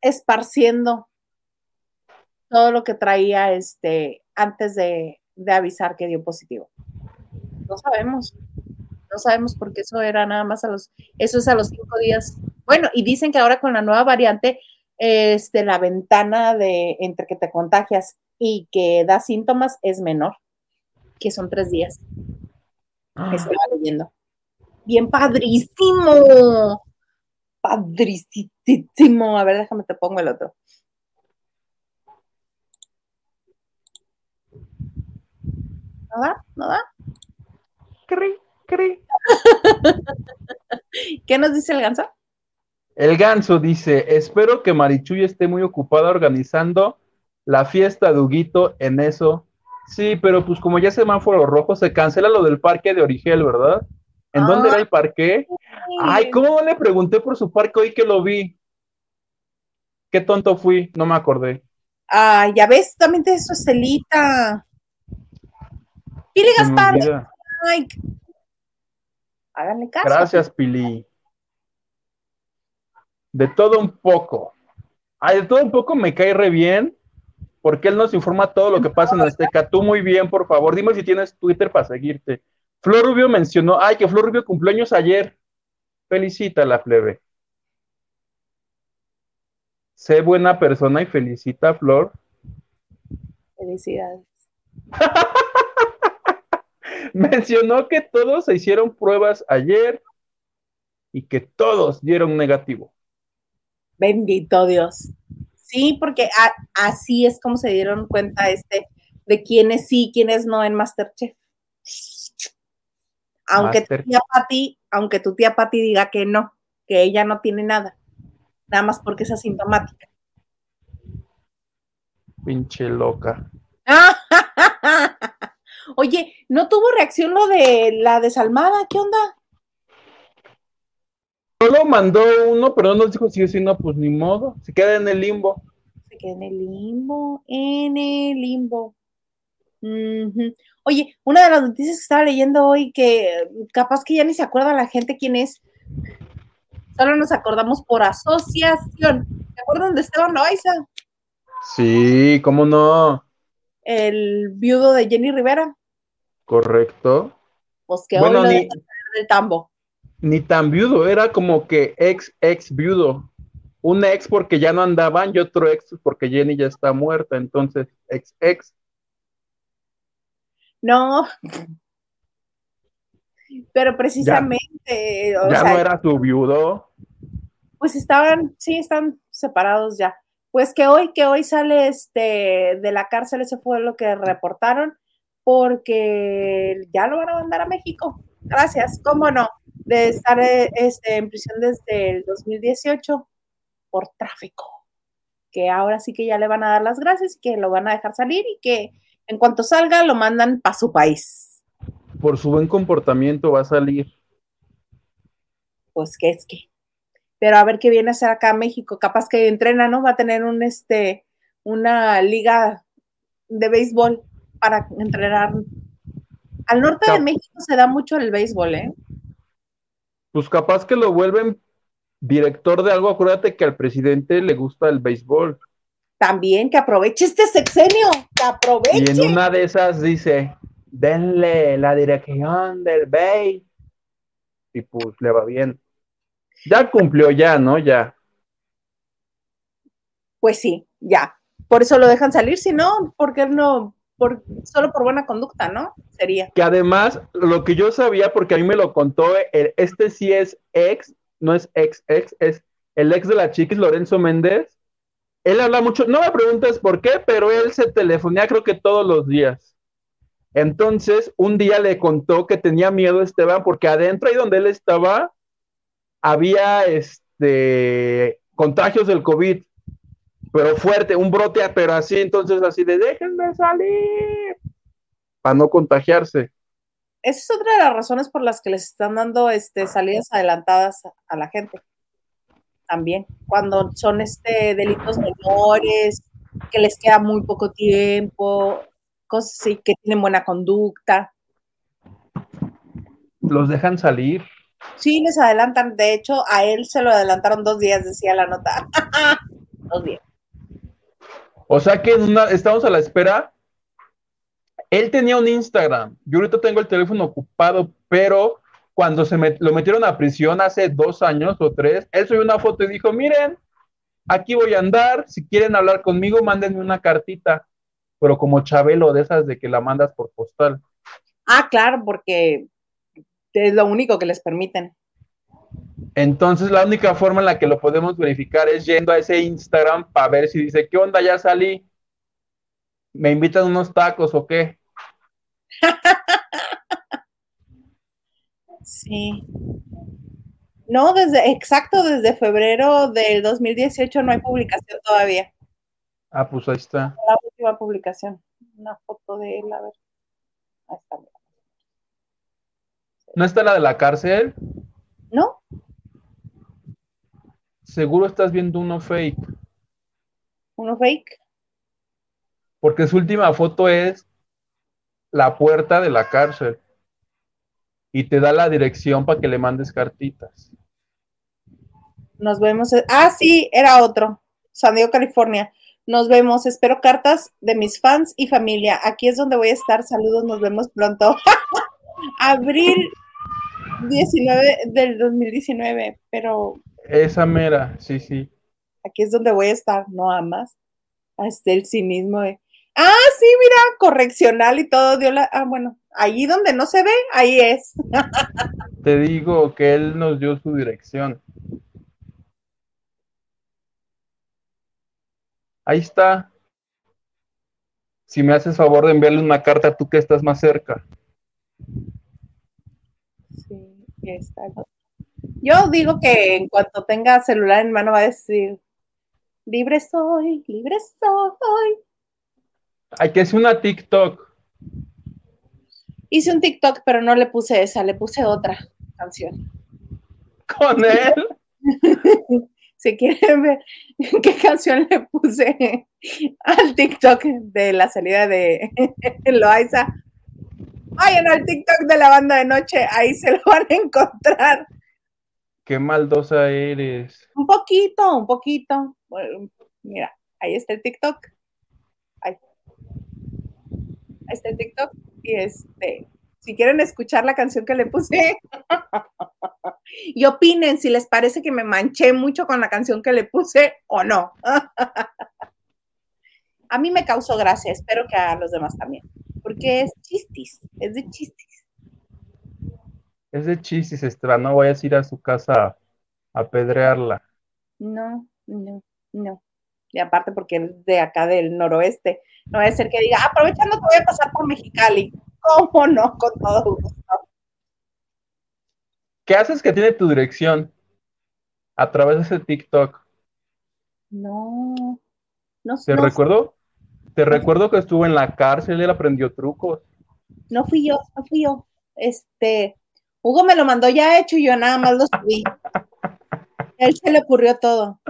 esparciendo todo lo que traía este antes de, de avisar que dio positivo. No sabemos. No sabemos porque eso era nada más a los, eso es a los cinco días. Bueno, y dicen que ahora con la nueva variante, este, la ventana de entre que te contagias y que da síntomas es menor, que son tres días. Ah. Estaba leyendo. Bien padrísimo. Padrísimo. A ver, déjame te pongo el otro. ¿No da? ¿No da? ¿Qué nos dice el ganso? El ganso dice, espero que Marichuy esté muy ocupada organizando la fiesta de Huguito en eso. Sí, pero pues como ya semáforo rojo, se cancela lo del parque de Origel, ¿verdad? ¿En dónde era el parque? Ay, ¿cómo no le pregunté por su parque hoy que lo vi? Qué tonto fui, no me acordé. Ay, ya ves, también te eso, Celita. Pili Gaspar. Ay, Háganle caso. Gracias, Pili. De todo un poco. Ay, de todo un poco me cae re bien, porque él nos informa todo lo que pasa en Azteca. Tú muy bien, por favor. Dime si tienes Twitter para seguirte. Flor Rubio mencionó, ay, que Flor Rubio cumpleaños ayer. Felicita la plebe. Sé buena persona y felicita a Flor. Felicidades. mencionó que todos se hicieron pruebas ayer y que todos dieron negativo. Bendito Dios. Sí, porque así es como se dieron cuenta este de quiénes sí, quiénes no en Masterchef. Aunque tu tía Patti, aunque tu tía Patti diga que no, que ella no tiene nada, nada más porque es asintomática. Pinche loca. Oye, ¿no tuvo reacción lo de la desalmada? ¿Qué onda? Solo mandó uno, pero no nos dijo si sí no, pues ni modo. Se queda en el limbo. Se queda en el limbo, en el limbo. Oye, una de las noticias que estaba leyendo hoy, que capaz que ya ni se acuerda la gente quién es. Solo nos acordamos por asociación. ¿Se acuerdan de Esteban Loaiza? Sí, ¿cómo no? El viudo de Jenny Rivera. Correcto. Pues que bueno, hoy del tambo. Ni tan viudo, era como que ex, ex viudo. Un ex porque ya no andaban y otro ex porque Jenny ya está muerta, entonces ex, ex. No. Pero precisamente. Ya, no era su viudo. Pues estaban, sí, están separados ya. Pues que hoy, que hoy sale este de la cárcel, ese fue lo que reportaron porque ya lo van a mandar a México. Gracias, cómo no, de estar este, en prisión desde el 2018 por tráfico. Que ahora sí que ya le van a dar las gracias, que lo van a dejar salir y que en cuanto salga lo mandan para su país. Por su buen comportamiento va a salir. Pues que es que. Pero a ver qué viene a hacer acá a México. Capaz que entrena, ¿no? Va a tener un este una liga de béisbol para entrenar. Al norte de México se da mucho el béisbol, ¿eh? Pues capaz que lo vuelven director de algo. Acuérdate que al presidente le gusta el béisbol. También que aproveche este sexenio, que aproveche. Y en una de esas dice, denle la dirección del béis. Y pues le va bien. Ya cumplió ya, ¿no? Ya. Pues sí, ya. Por eso lo dejan salir, si no, ¿por qué no solo por buena conducta, ¿no? Sería. Que además, lo que yo sabía, porque a mí me lo contó, este sí es ex, no es ex ex, es el ex de la chiquis, Lorenzo Méndez. Él habla mucho, no me preguntes por qué, pero él se telefonía creo que todos los días. Entonces, un día le contó que tenía miedo Esteban porque adentro ahí donde él estaba había este contagios del COVID pero fuerte, un brote, pero así, entonces así de déjenme salir para no contagiarse. Esa es otra de las razones por las que les están dando este, salidas adelantadas a la gente. También, cuando son este, delitos menores, que les queda muy poco tiempo, cosas así, que tienen buena conducta. Los dejan salir. Sí, les adelantan. De hecho, a él se lo adelantaron dos días, decía la nota. Dos días. O sea que estamos a la espera. Él tenía un Instagram. Yo ahorita tengo el teléfono ocupado, pero cuando se lo metieron a prisión hace dos años o tres, él subió una foto y dijo, miren, aquí voy a andar, si quieren hablar conmigo, mándenme una cartita, pero como Chabelo, de esas de que la mandas por postal. Ah, claro, porque es lo único que les permiten. Entonces, la única forma en la que lo podemos verificar es yendo a ese Instagram para ver si dice, ¿qué onda? Ya salí. ¿Me invitan unos tacos o qué? Sí. No, desde, exacto, desde febrero del 2018 no hay publicación todavía. Ah, pues ahí está. La última publicación. Una foto de él, a ver. Ahí está. ¿No está la de la cárcel? No. Seguro estás viendo uno fake. ¿Uno fake? Porque su última foto es la puerta de la cárcel. Y te da la dirección para que le mandes cartitas. Nos vemos. Ah, sí, era otro. San Diego, California. Nos vemos. Espero cartas de mis fans y familia. Aquí es donde voy a estar. Saludos, nos vemos pronto. Abril 19 del 2019, pero. Esa mera, sí, sí. Aquí es donde voy a estar, no amas. Hasta el cinismo de. Ah, sí, mira, correccional y todo dio la. Ah, bueno, ahí donde no se ve, ahí es. Te digo que él nos dio su dirección. Ahí está. Si me haces favor de enviarle una carta, tú que estás más cerca. Yo digo que en cuanto tenga celular en mano va a decir, libre soy, libre soy. Hay que hacer una TikTok. Hice un TikTok, pero no le puse esa, le puse otra canción. ¿Con él? si quieren ver qué canción le puse al TikTok de la salida de Loaiza, vayan al TikTok de la banda de noche, ahí se lo van a encontrar. Qué maldosa eres. Un poquito, un poquito. mira, ahí está el TikTok. Está el TikTok. Y este, si quieren escuchar la canción que le puse, y opinen si les parece que me manché mucho con la canción que le puse o no. a mí me causó gracia, espero que a los demás también porque es chistis, es de chistis. Es de chistis, Estra, no vayas a ir a su casa a apedrearla. No, no, no. Y aparte porque es de acá del noroeste. No va a ser que diga, aprovechando que voy a pasar por Mexicali. ¿Cómo no? Con todo gusto. ¿Qué haces que tiene tu dirección? A través de ese TikTok. No, no sé. ¿Te recuerdo? Te recuerdo que estuvo en la cárcel, él aprendió trucos. No fui yo, no fui yo. Este, Hugo me lo mandó ya hecho y yo nada más lo subí. él se le ocurrió todo.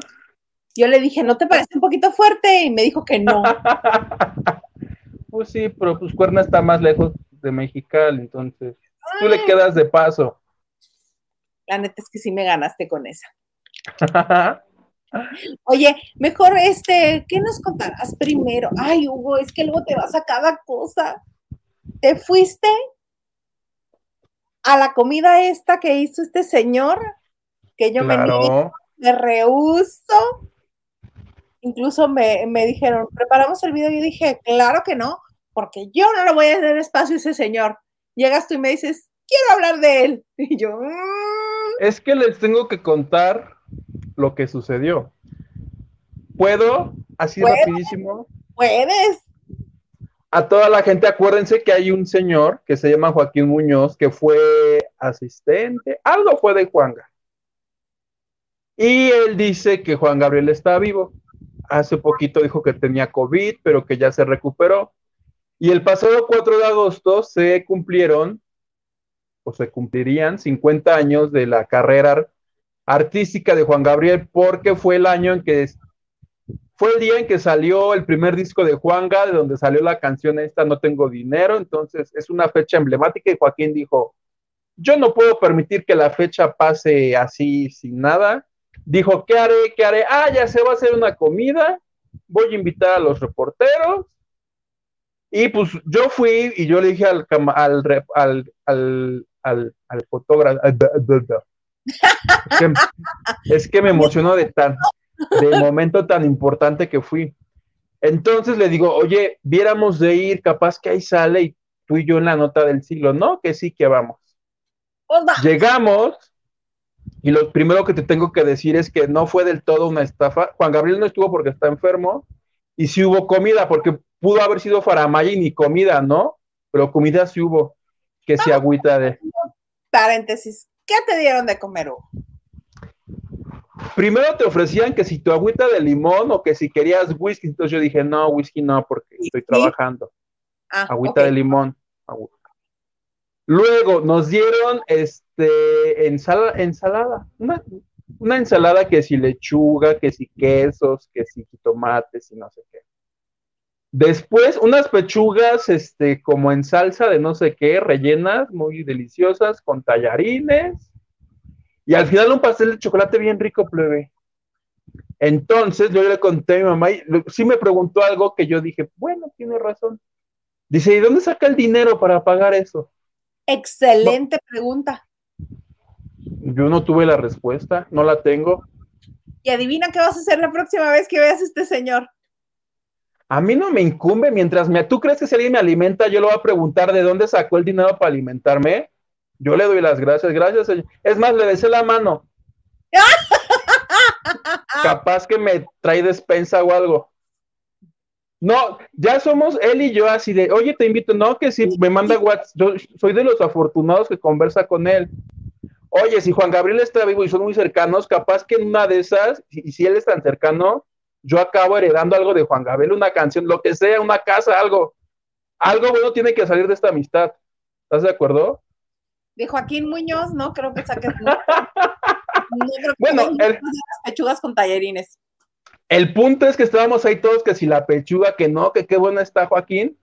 Yo le dije, ¿no te parece un poquito fuerte? Y me dijo que no. pues sí, pero pues Cuerna está más lejos de Mexicali, entonces tú le quedas de paso. La neta es que sí me ganaste con esa. Oye, mejor este, ¿qué nos contarás primero? Ay, Hugo, es que luego te vas a cada cosa. ¿Te fuiste a la comida esta que hizo este señor? Que yo me, me rehuso. Incluso me, me, dijeron, preparamos el video y yo dije, claro que no, porque yo no le voy a dar espacio a ese señor. Llegas tú y me dices, quiero hablar de él. Y yo, mm". es que les tengo que contar lo que sucedió. ¿Puedo? Así rapidísimo. Puedes. A toda la gente, acuérdense que hay un señor que se llama Joaquín Muñoz, que fue asistente, algo fue de Juanga. Y él dice que Juan Gabriel está vivo. Hace poquito dijo que tenía COVID, pero que ya se recuperó. Y el pasado 4 de agosto se cumplieron, o se cumplirían 50 años de la carrera artística de Juan Gabriel porque fue el año en que fue el día en que salió el primer disco de Juanga, de donde salió la canción esta No tengo dinero, entonces es una fecha emblemática y Joaquín dijo, yo no puedo permitir que la fecha pase así sin nada, dijo, ¿qué haré? ¿Qué haré? Ah, ya se va a hacer una comida, voy a invitar a los reporteros. Y pues yo fui y yo le dije al, al, al, al, al, al fotógrafo, es que, me emocionó de tan, de momento tan importante que fui. Entonces le digo, oye, viéramos de ir, capaz que ahí sale y tú y yo en la nota del siglo, ¿no? Que sí, que vamos. Pues Llegamos y lo primero que te tengo que decir es que no fue del todo una estafa. Juan Gabriel no estuvo porque está enfermo y sí hubo comida, porque pudo haber sido faramaya y ni comida, ¿no? Pero comida sí hubo, que se agüita de... Paréntesis, ¿qué te dieron de comer, Hugo? Primero te ofrecían que si tu agüita de limón o que si querías whisky, entonces yo dije, no, whisky no, porque estoy trabajando. Ah, agüita de limón. Luego nos dieron este ensalada, una, una, ensalada que si lechuga, que si quesos, que si tomates y no sé qué. Después unas pechugas este como en salsa de no sé qué, rellenas, muy deliciosas, con tallarines. Y al final un pastel de chocolate bien rico, plebe. Entonces yo le conté a mi mamá y sí me preguntó algo que yo dije, bueno, tiene razón. Dice, ¿y dónde saca el dinero para pagar eso? Excelente pregunta. Yo no tuve la respuesta, no la tengo. Y adivina qué vas a hacer la próxima vez que veas a este señor. A mí no me incumbe, mientras me, tú crees que si alguien me alimenta, yo le voy a preguntar de dónde sacó el dinero para alimentarme. Yo le doy las gracias, gracias. Es más, le besé la mano. Capaz que me trae despensa o algo. No, ya somos él y yo así de, oye, te invito, no, que si me manda WhatsApp, yo soy de los afortunados que conversa con él. Oye, si Juan Gabriel está vivo y son muy cercanos, capaz que en una de esas, y si él es tan cercano, yo acabo heredando algo de Juan Gabriel, una canción, lo que sea, una casa, algo. Algo bueno tiene que salir de esta amistad. ¿Estás de acuerdo? De Joaquín Muñoz, no creo que saques. bueno, el, pechugas con tallerines. El punto es que estábamos ahí todos, que si la pechuga, que no, que qué buena está Joaquín.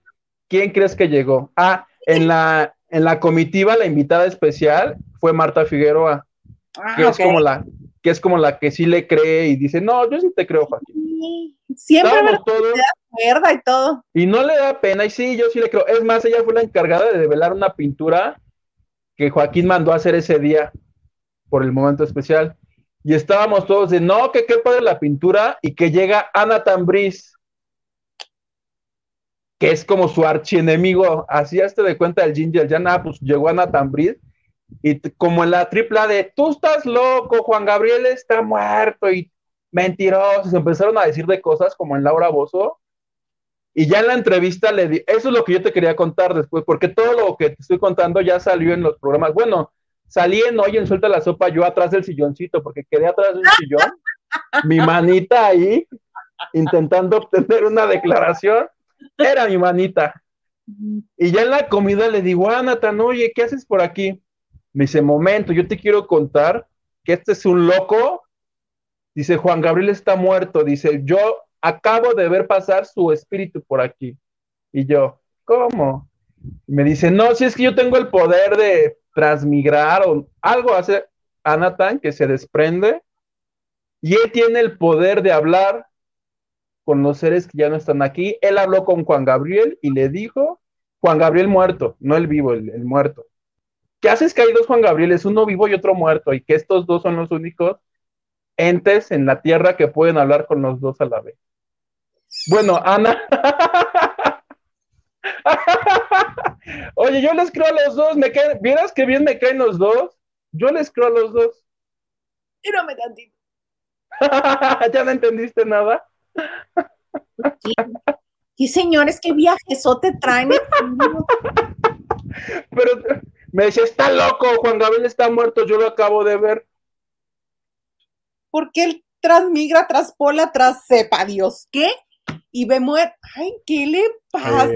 ¿Quién crees que llegó? Ah, en la, en la comitiva, la invitada especial fue Marta Figueroa, ah, que es como la, que es como la que sí le cree y dice, no, yo sí te creo, Joaquín. Siempre me da y todo. Y no le da pena, y sí, yo sí le creo. Es más, ella fue la encargada de develar una pintura que Joaquín mandó a hacer ese día por el momento especial. Y estábamos todos de, no, que qué padre la pintura, y que llega Ana Tambriz, que es como su archienemigo, así hasta de cuenta del Ginger, ya nada, pues llegó Ana Tambriz, y como en la tripla de, tú estás loco, Juan Gabriel está muerto, y mentirosos, empezaron a decir de cosas como en Laura Bozo, y ya en la entrevista le di, eso es lo que yo te quería contar después, porque todo lo que te estoy contando ya salió en los programas. Bueno, salí en Suelta la Sopa yo atrás del silloncito, porque quedé atrás del sillón, mi manita ahí, intentando obtener una declaración, era mi manita. Y ya en la comida le digo, ah, Nathan, oye, ¿qué haces por aquí? Me dice, momento, yo te quiero contar que este es un loco. Dice, Juan Gabriel está muerto. Dice, yo acabo de ver pasar su espíritu por aquí. Y yo, ¿cómo? me dice, no, si es que yo tengo el poder de transmigrar o algo hace Anatan que se desprende y él tiene el poder de hablar con los seres que ya no están aquí. Él habló con Juan Gabriel y le dijo, Juan Gabriel muerto, no el vivo, el, el muerto. ¿Qué haces que hay dos Juan Gabrieles, uno vivo y otro muerto, y que estos dos son los únicos entes en la tierra que pueden hablar con los dos a la vez? Bueno, Ana. Oye, yo les creo a los dos, me caen, ¿vieras qué bien me caen los dos? Yo les creo a los dos. Y no me tantito. ¿Ya no entendiste nada? ¿Qué, señores, qué viajesote traen? Pero me decía, está loco, Juan Gabriel está muerto, yo lo acabo de ver. ¿Por qué él transmigra, traspola, tras sepa Dios qué? Y ve muerto. Ay, ¿qué le pasa,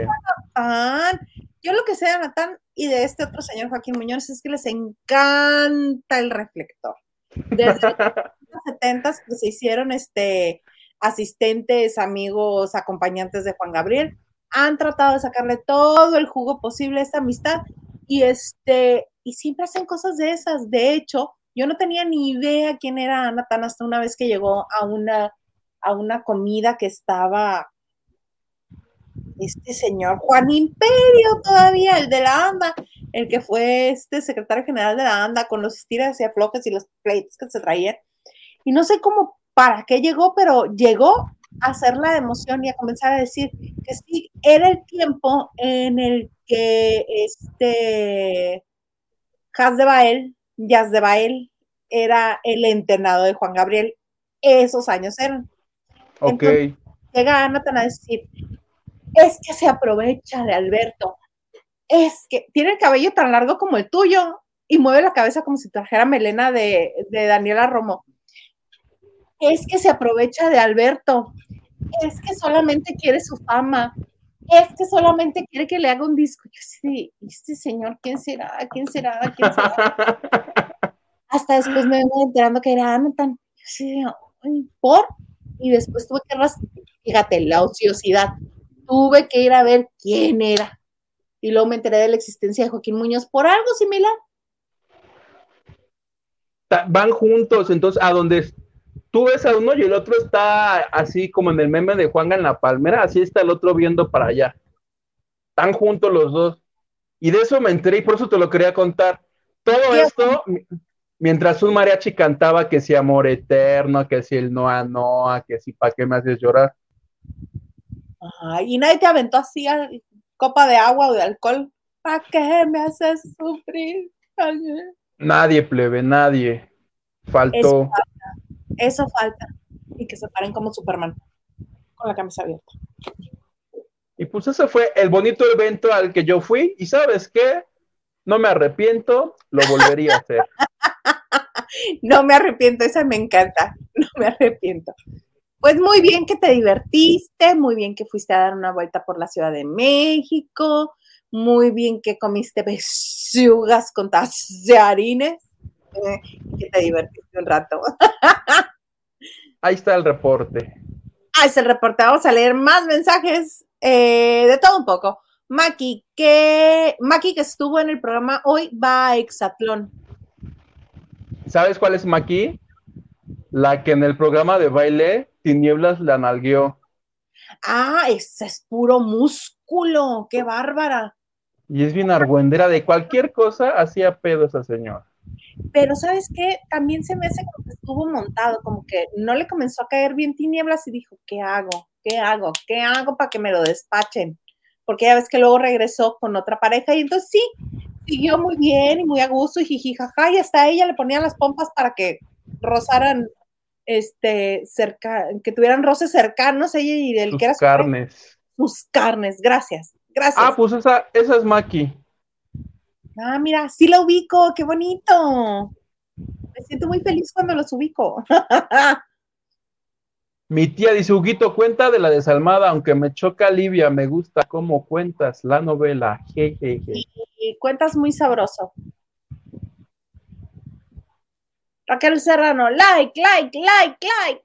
Natán? Yo lo que sé de Natán y de este otro señor Joaquín Muñoz es que les encanta el reflector. Desde los 70 que se hicieron este asistentes, amigos, acompañantes de Juan Gabriel, han tratado de sacarle todo el jugo posible a esta amistad y este y siempre hacen cosas de esas. De hecho, Yo no tenía ni idea quién era Nathan hasta una vez que llegó a una, a una comida que estaba este señor Juan Imperio todavía, el de la ANDA, el que fue este secretario general de la ANDA con los estiras y aflojes y los pleitos que se traían. Y no sé cómo, para qué llegó, pero llegó a hacer la emoción y a comenzar a decir que sí, era el tiempo en el que este Jazz de Bael, Jazz de Bael, era el entrenado de Juan Gabriel. Esos años eran. Ok. llega Nathan a decir, es que se aprovecha de Alberto, es que tiene el cabello tan largo como el tuyo y mueve la cabeza como si trajera melena de, de Daniela Romo. Es que se aprovecha de Alberto, es que solamente quiere su fama, es que solamente quiere que le haga un disco. Yo sí, este señor, ¿quién será? ¿Quién será? ¿Quién será? Hasta después me vengo enterando que era Anatan. Yo sí, ¿por? Y después tuve que, fíjate, la ociosidad tuve que ir a ver quién era. Y luego me enteré de la existencia de Joaquín Muñoz por algo similar. Van juntos, entonces, a donde tú ves a uno y el otro está así como en el meme de Juan en la palmera, así está el otro viendo para allá. Están juntos los dos. Y de eso me enteré y por eso te lo quería contar. Todo esto, mientras un mariachi cantaba que si amor eterno, que si el Noa Noa, que si para qué me haces llorar y nadie te aventó así a copa de agua o de alcohol. ¿Para qué me haces sufrir? Nadie, plebe, nadie. Faltó. Eso falta. Eso falta. Y que se paren como Superman, con la camisa abierta. Y pues ese fue el bonito evento al que yo fui. Y sabes qué? No me arrepiento, lo volvería a hacer. no me arrepiento, esa me encanta. No me arrepiento. Pues muy bien que te divertiste, muy bien que fuiste a dar una vuelta por la Ciudad de México, muy bien que comiste besugas con tallarines, eh, que te divertiste un rato. Ahí está el reporte. Ahí está el reporte. Vamos a leer más mensajes eh, de todo un poco. Maki, que Maki que estuvo en el programa hoy va a Exatlón. ¿Sabes cuál es Maki? La que en el programa de baile Tinieblas la nalgueó. Ah, ese es puro músculo, qué bárbara. Y es bien argüendera, de cualquier cosa hacía pedo esa señora. Pero ¿sabes qué? También se me hace como que estuvo montado, como que no le comenzó a caer bien tinieblas y dijo, ¿qué hago? ¿Qué hago? ¿Qué hago para que me lo despachen? Porque ya ves que luego regresó con otra pareja y entonces sí, siguió muy bien y muy a gusto y jijijaja y hasta ella le ponían las pompas para que rozaran este, cerca, que tuvieran roces cercanos ella y del que era carnes. sus carnes, gracias, gracias. Ah, pues esa, esa es Maki. Ah, mira, sí la ubico, qué bonito. Me siento muy feliz cuando los ubico. Mi tía dice, Huguito, cuenta de la desalmada, aunque me choca Livia, me gusta cómo cuentas la novela. Y cuentas muy sabroso. Raquel Serrano, like, like, like, like.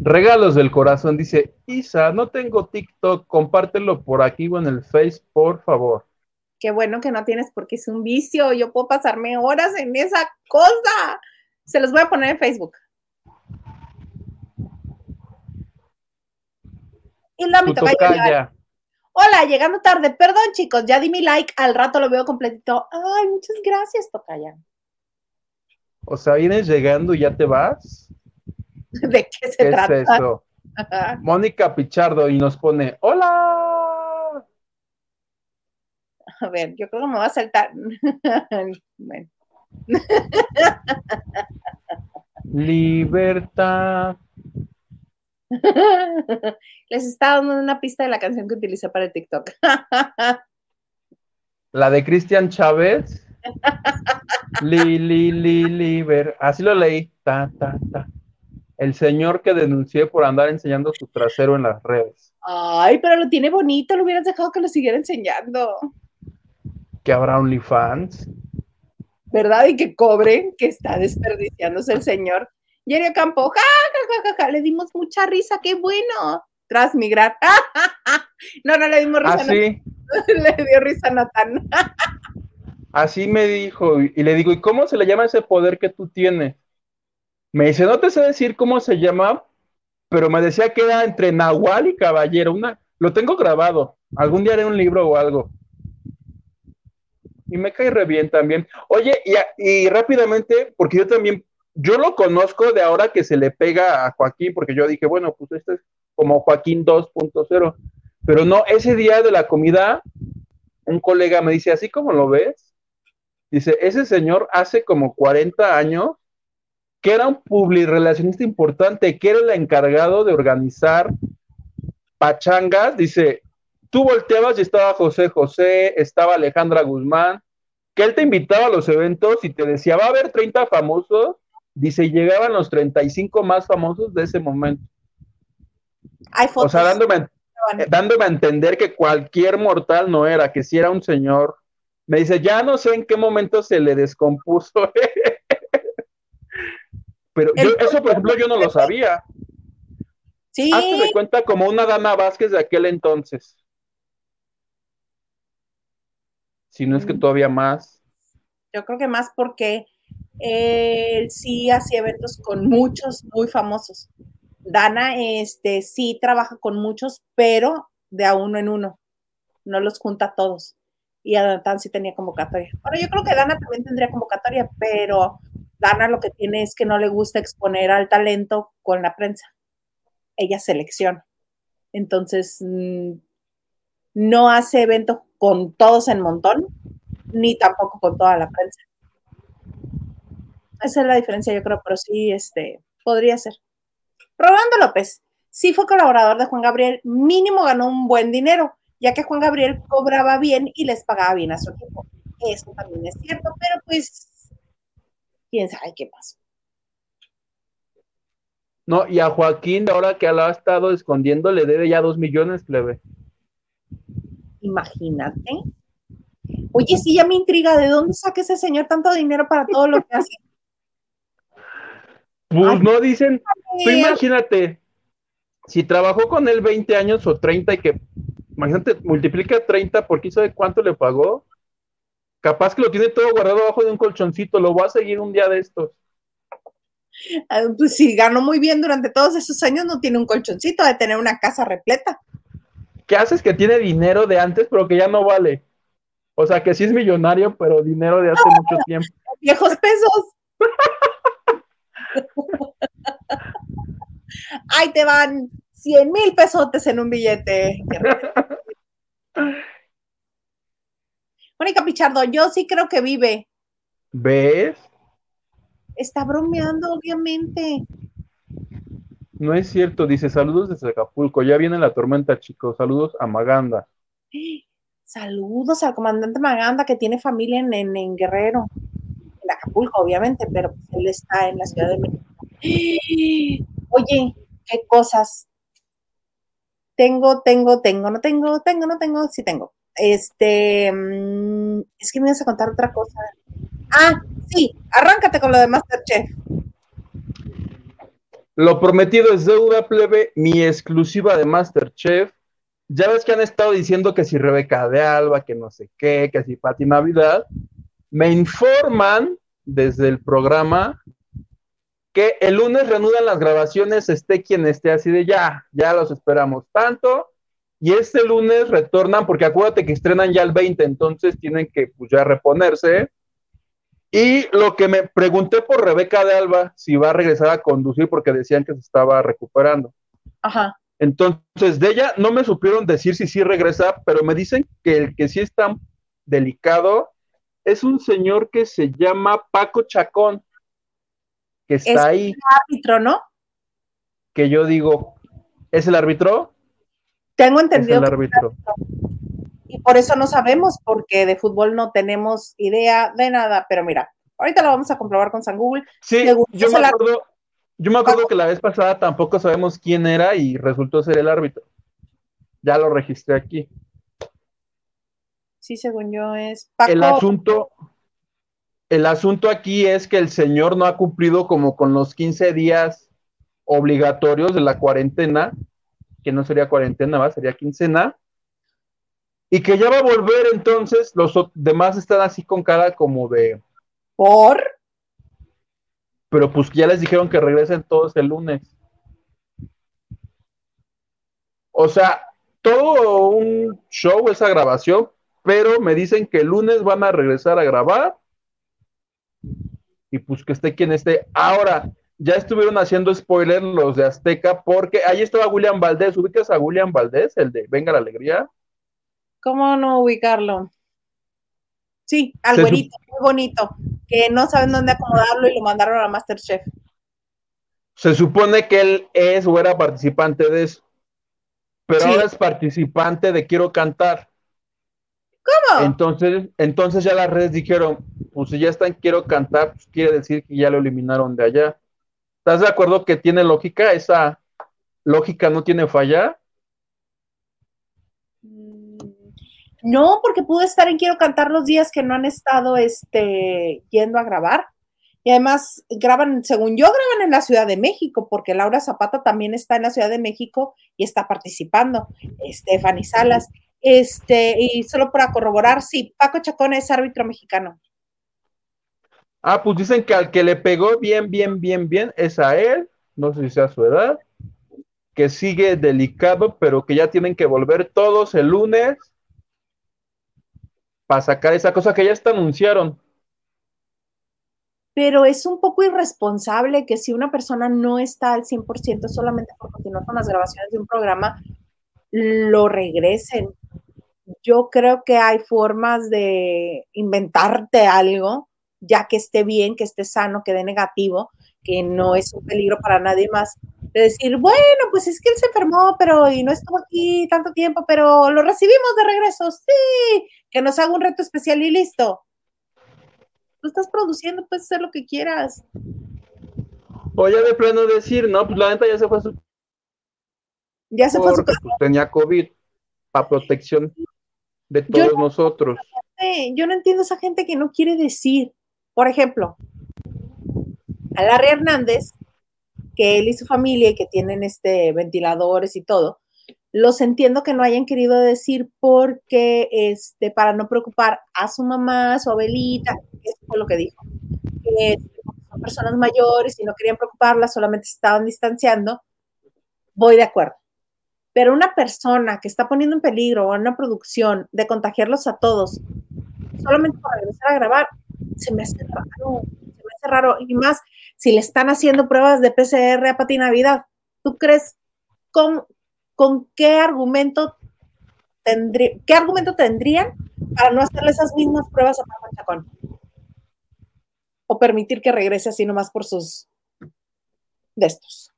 Regalos del corazón, dice Isa, no tengo TikTok, compártelo por aquí o en el Face, por favor. Qué bueno que no tienes porque es un vicio, yo puedo pasarme horas en esa cosa. Se los voy a poner en Facebook. Y la mi Hola, llegando tarde. Perdón, chicos, ya di mi like. Al rato lo veo completito. Ay, muchas gracias, Tocaya. O sea, vienes llegando y ya te vas. ¿De qué se trata? Es eso? Mónica Pichardo y nos pone, hola. A ver, yo creo que me va a saltar. bueno. Libertad. Les estaba dando una pista de la canción que utilicé para el TikTok. la de Cristian Chávez. li, li, li, liber. Así lo leí. Ta, ta, ta. El señor que denuncié por andar enseñando su trasero en las redes. Ay, pero lo tiene bonito, lo hubieras dejado que lo siguiera enseñando. Que habrá OnlyFans. ¿Verdad? Y que cobre, que está desperdiciándose el señor. Yerio Campo, ja, ja, ja, ja, le dimos mucha risa, qué bueno. Transmigrar. no, no le dimos risa. ¿Ah, sí? le dio risa a Natán. Así me dijo, y le digo, ¿y cómo se le llama ese poder que tú tienes? Me dice, no te sé decir cómo se llama, pero me decía que era entre Nahual y Caballero. Una, lo tengo grabado. Algún día haré un libro o algo. Y me cae re bien también. Oye, y, y rápidamente, porque yo también, yo lo conozco de ahora que se le pega a Joaquín, porque yo dije, bueno, pues este es como Joaquín 2.0. Pero no, ese día de la comida, un colega me dice, así como lo ves, dice, ese señor hace como 40 años que era un publirelacionista importante, que era el encargado de organizar pachangas, dice, tú volteabas y estaba José José, estaba Alejandra Guzmán, que él te invitaba a los eventos y te decía, va a haber 30 famosos, dice, llegaban los 35 más famosos de ese momento. Hay fotos. O sea, dándome, dándome a entender que cualquier mortal no era, que si era un señor. Me dice, ya no sé en qué momento se le descompuso. Pero eso, por ejemplo, yo no lo sabía. Sí. Hazte de cuenta como una Dana Vázquez de aquel entonces. Si no es que mm. todavía más. Yo creo que más porque él sí hacía eventos con muchos muy famosos. Dana, este, sí trabaja con muchos, pero de a uno en uno. No los junta a todos. Y Adán sí tenía convocatoria. Bueno, yo creo que Dana también tendría convocatoria, pero Dana lo que tiene es que no le gusta exponer al talento con la prensa. Ella selecciona. Entonces, mm, no hace evento con todos en montón, ni tampoco con toda la prensa. Esa es la diferencia, yo creo, pero sí, este, podría ser. Rolando López, sí fue colaborador de Juan Gabriel, mínimo ganó un buen dinero, ya que Juan Gabriel cobraba bien y les pagaba bien a su equipo. Eso también es cierto, pero pues quién sabe qué pasó. No, y a Joaquín, ahora que lo ha estado escondiendo, le debe ya dos millones, plebe. Imagínate. Oye, sí, ya me intriga, ¿de dónde saca ese señor tanto dinero para todo lo que hace? Pues no dicen, tú imagínate, si trabajó con él 20 años o 30 y que, imagínate, multiplica 30 por quién sabe cuánto le pagó, Capaz que lo tiene todo guardado abajo de un colchoncito, lo voy a seguir un día de estos. Ah, pues si ganó muy bien durante todos esos años, no tiene un colchoncito, de tener una casa repleta. ¿Qué haces que tiene dinero de antes, pero que ya no vale? O sea, que sí es millonario, pero dinero de hace mucho tiempo. Viejos pesos. Ahí te van 100 mil pesotes en un billete. Mónica Pichardo, yo sí creo que vive. ¿Ves? Está bromeando, obviamente. No es cierto, dice saludos desde Acapulco. Ya viene la tormenta, chicos. Saludos a Maganda. Saludos al comandante Maganda que tiene familia en, en, Guerrero. Acapulco, obviamente, pero pues él está en la Ciudad de México. Oye, qué cosas. Tengo, tengo, tengo, no tengo, tengo, no tengo, sí tengo. Este, mm, es que me vas a contar otra cosa. Ah, sí, arráncate con lo de Masterchef. Lo prometido es deuda, plebe, mi exclusiva de Masterchef. Ya ves que han estado diciendo que si Rebeca de Alba, que no sé qué, que si Pati Navidad. Me informan desde el programa que el lunes reanudan las grabaciones, esté quien esté así de ya, ya los esperamos tanto y este lunes retornan, porque acuérdate que estrenan ya el 20, entonces tienen que pues, ya reponerse. Y lo que me pregunté por Rebeca de Alba, si va a regresar a conducir, porque decían que se estaba recuperando. Ajá. Entonces, de ella no me supieron decir si sí regresa, pero me dicen que el que sí es tan delicado es un señor que se llama Paco Chacón, que está es ahí. El árbitro, ¿no? Que yo digo, ¿es el árbitro? Tengo entendido. el árbitro. Y por eso no sabemos, porque de fútbol no tenemos idea de nada. Pero mira, ahorita lo vamos a comprobar con San Google. Sí, yo me, acuerdo, yo me acuerdo que la vez pasada tampoco sabemos quién era y resultó ser el árbitro. Ya lo registré aquí. Sí, según yo es El asunto, el asunto aquí es que el señor no ha cumplido como con los 15 días obligatorios de la cuarentena que no sería cuarentena, ¿va? sería quincena. Y que ya va a volver, entonces los demás están así con cara como de. ¿Por? Pero pues ya les dijeron que regresen todos el lunes. O sea, todo un show esa grabación, pero me dicen que el lunes van a regresar a grabar. Y pues que esté quien esté. Ahora, ya estuvieron haciendo spoiler los de Azteca, porque ahí estaba William Valdés. ¿Ubicas a William Valdés, el de Venga la Alegría? ¿Cómo no ubicarlo? Sí, al güerito, muy bonito, que no saben dónde acomodarlo y lo mandaron a Masterchef. Se supone que él es o era participante de eso, pero ahora es participante de Quiero Cantar. ¿Cómo? Entonces, entonces ya las redes dijeron, pues si ya están Quiero Cantar, pues quiere decir que ya lo eliminaron de allá. ¿Estás de acuerdo que tiene lógica? Esa lógica no tiene falla. No, porque pude estar en Quiero Cantar los días que no han estado este, yendo a grabar. Y además graban, según yo, graban en la Ciudad de México, porque Laura Zapata también está en la Ciudad de México y está participando. Stephanie Salas. Este, y solo para corroborar, sí, Paco Chacón es árbitro mexicano. Ah, pues dicen que al que le pegó bien, bien, bien, bien es a él, no sé si sea su edad, que sigue delicado, pero que ya tienen que volver todos el lunes para sacar esa cosa que ya está anunciaron. Pero es un poco irresponsable que si una persona no está al 100% solamente por continuar con las grabaciones de un programa, lo regresen. Yo creo que hay formas de inventarte algo, ya que esté bien, que esté sano, que dé negativo, que no es un peligro para nadie más, de decir, bueno, pues es que él se enfermó, pero y no estuvo aquí tanto tiempo, pero lo recibimos de regreso, sí, que nos haga un reto especial y listo. Tú estás produciendo, puedes hacer lo que quieras. O ya de plano decir, no, pues la neta ya se fue a su. Ya se fue a su casa. Pues, tenía COVID para protección de todos nosotros. Yo no entiendo esa gente que no quiere decir. Por ejemplo, a Larry Hernández, que él y su familia y que tienen este ventiladores y todo, los entiendo que no hayan querido decir porque este para no preocupar a su mamá, a su abuelita, eso fue lo que dijo. Que son personas mayores y no querían preocuparlas, solamente se estaban distanciando. Voy de acuerdo. Pero una persona que está poniendo en peligro una producción de contagiarlos a todos, solamente para regresar a grabar, se me hace raro, se me hace raro. Y más, si le están haciendo pruebas de PCR a Pati Navidad, ¿tú crees con, con qué argumento tendría, qué argumento tendrían para no hacerle esas mismas pruebas a Paco Chacón? O permitir que regrese así nomás por sus de estos.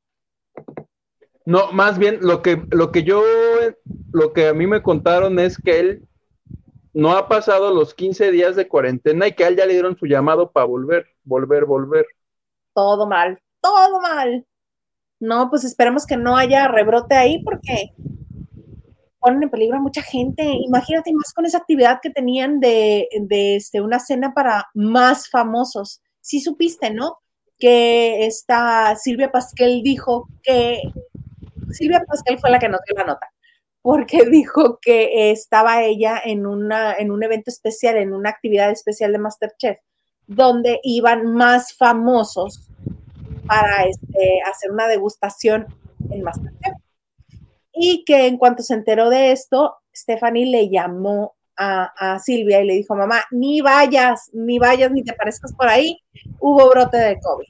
No, más bien lo que, lo que yo, lo que a mí me contaron es que él no ha pasado los 15 días de cuarentena y que a él ya le dieron su llamado para volver, volver, volver todo mal, todo mal. No, pues esperemos que no haya rebrote ahí porque ponen en peligro a mucha gente. Imagínate más con esa actividad que tenían de, este, una cena para más famosos. Sí supiste, ¿no? Que esta Silvia Pasquel dijo que Silvia Pasquel fue la que nos dio la nota, porque dijo que estaba ella en, una, en un evento especial, en una actividad especial de Masterchef, donde iban más famosos para este, hacer una degustación en Masterchef. Y que en cuanto se enteró de esto, Stephanie le llamó a, Silvia y le dijo, mamá, ni vayas, ni vayas, ni te parezcas por ahí, hubo brote de COVID.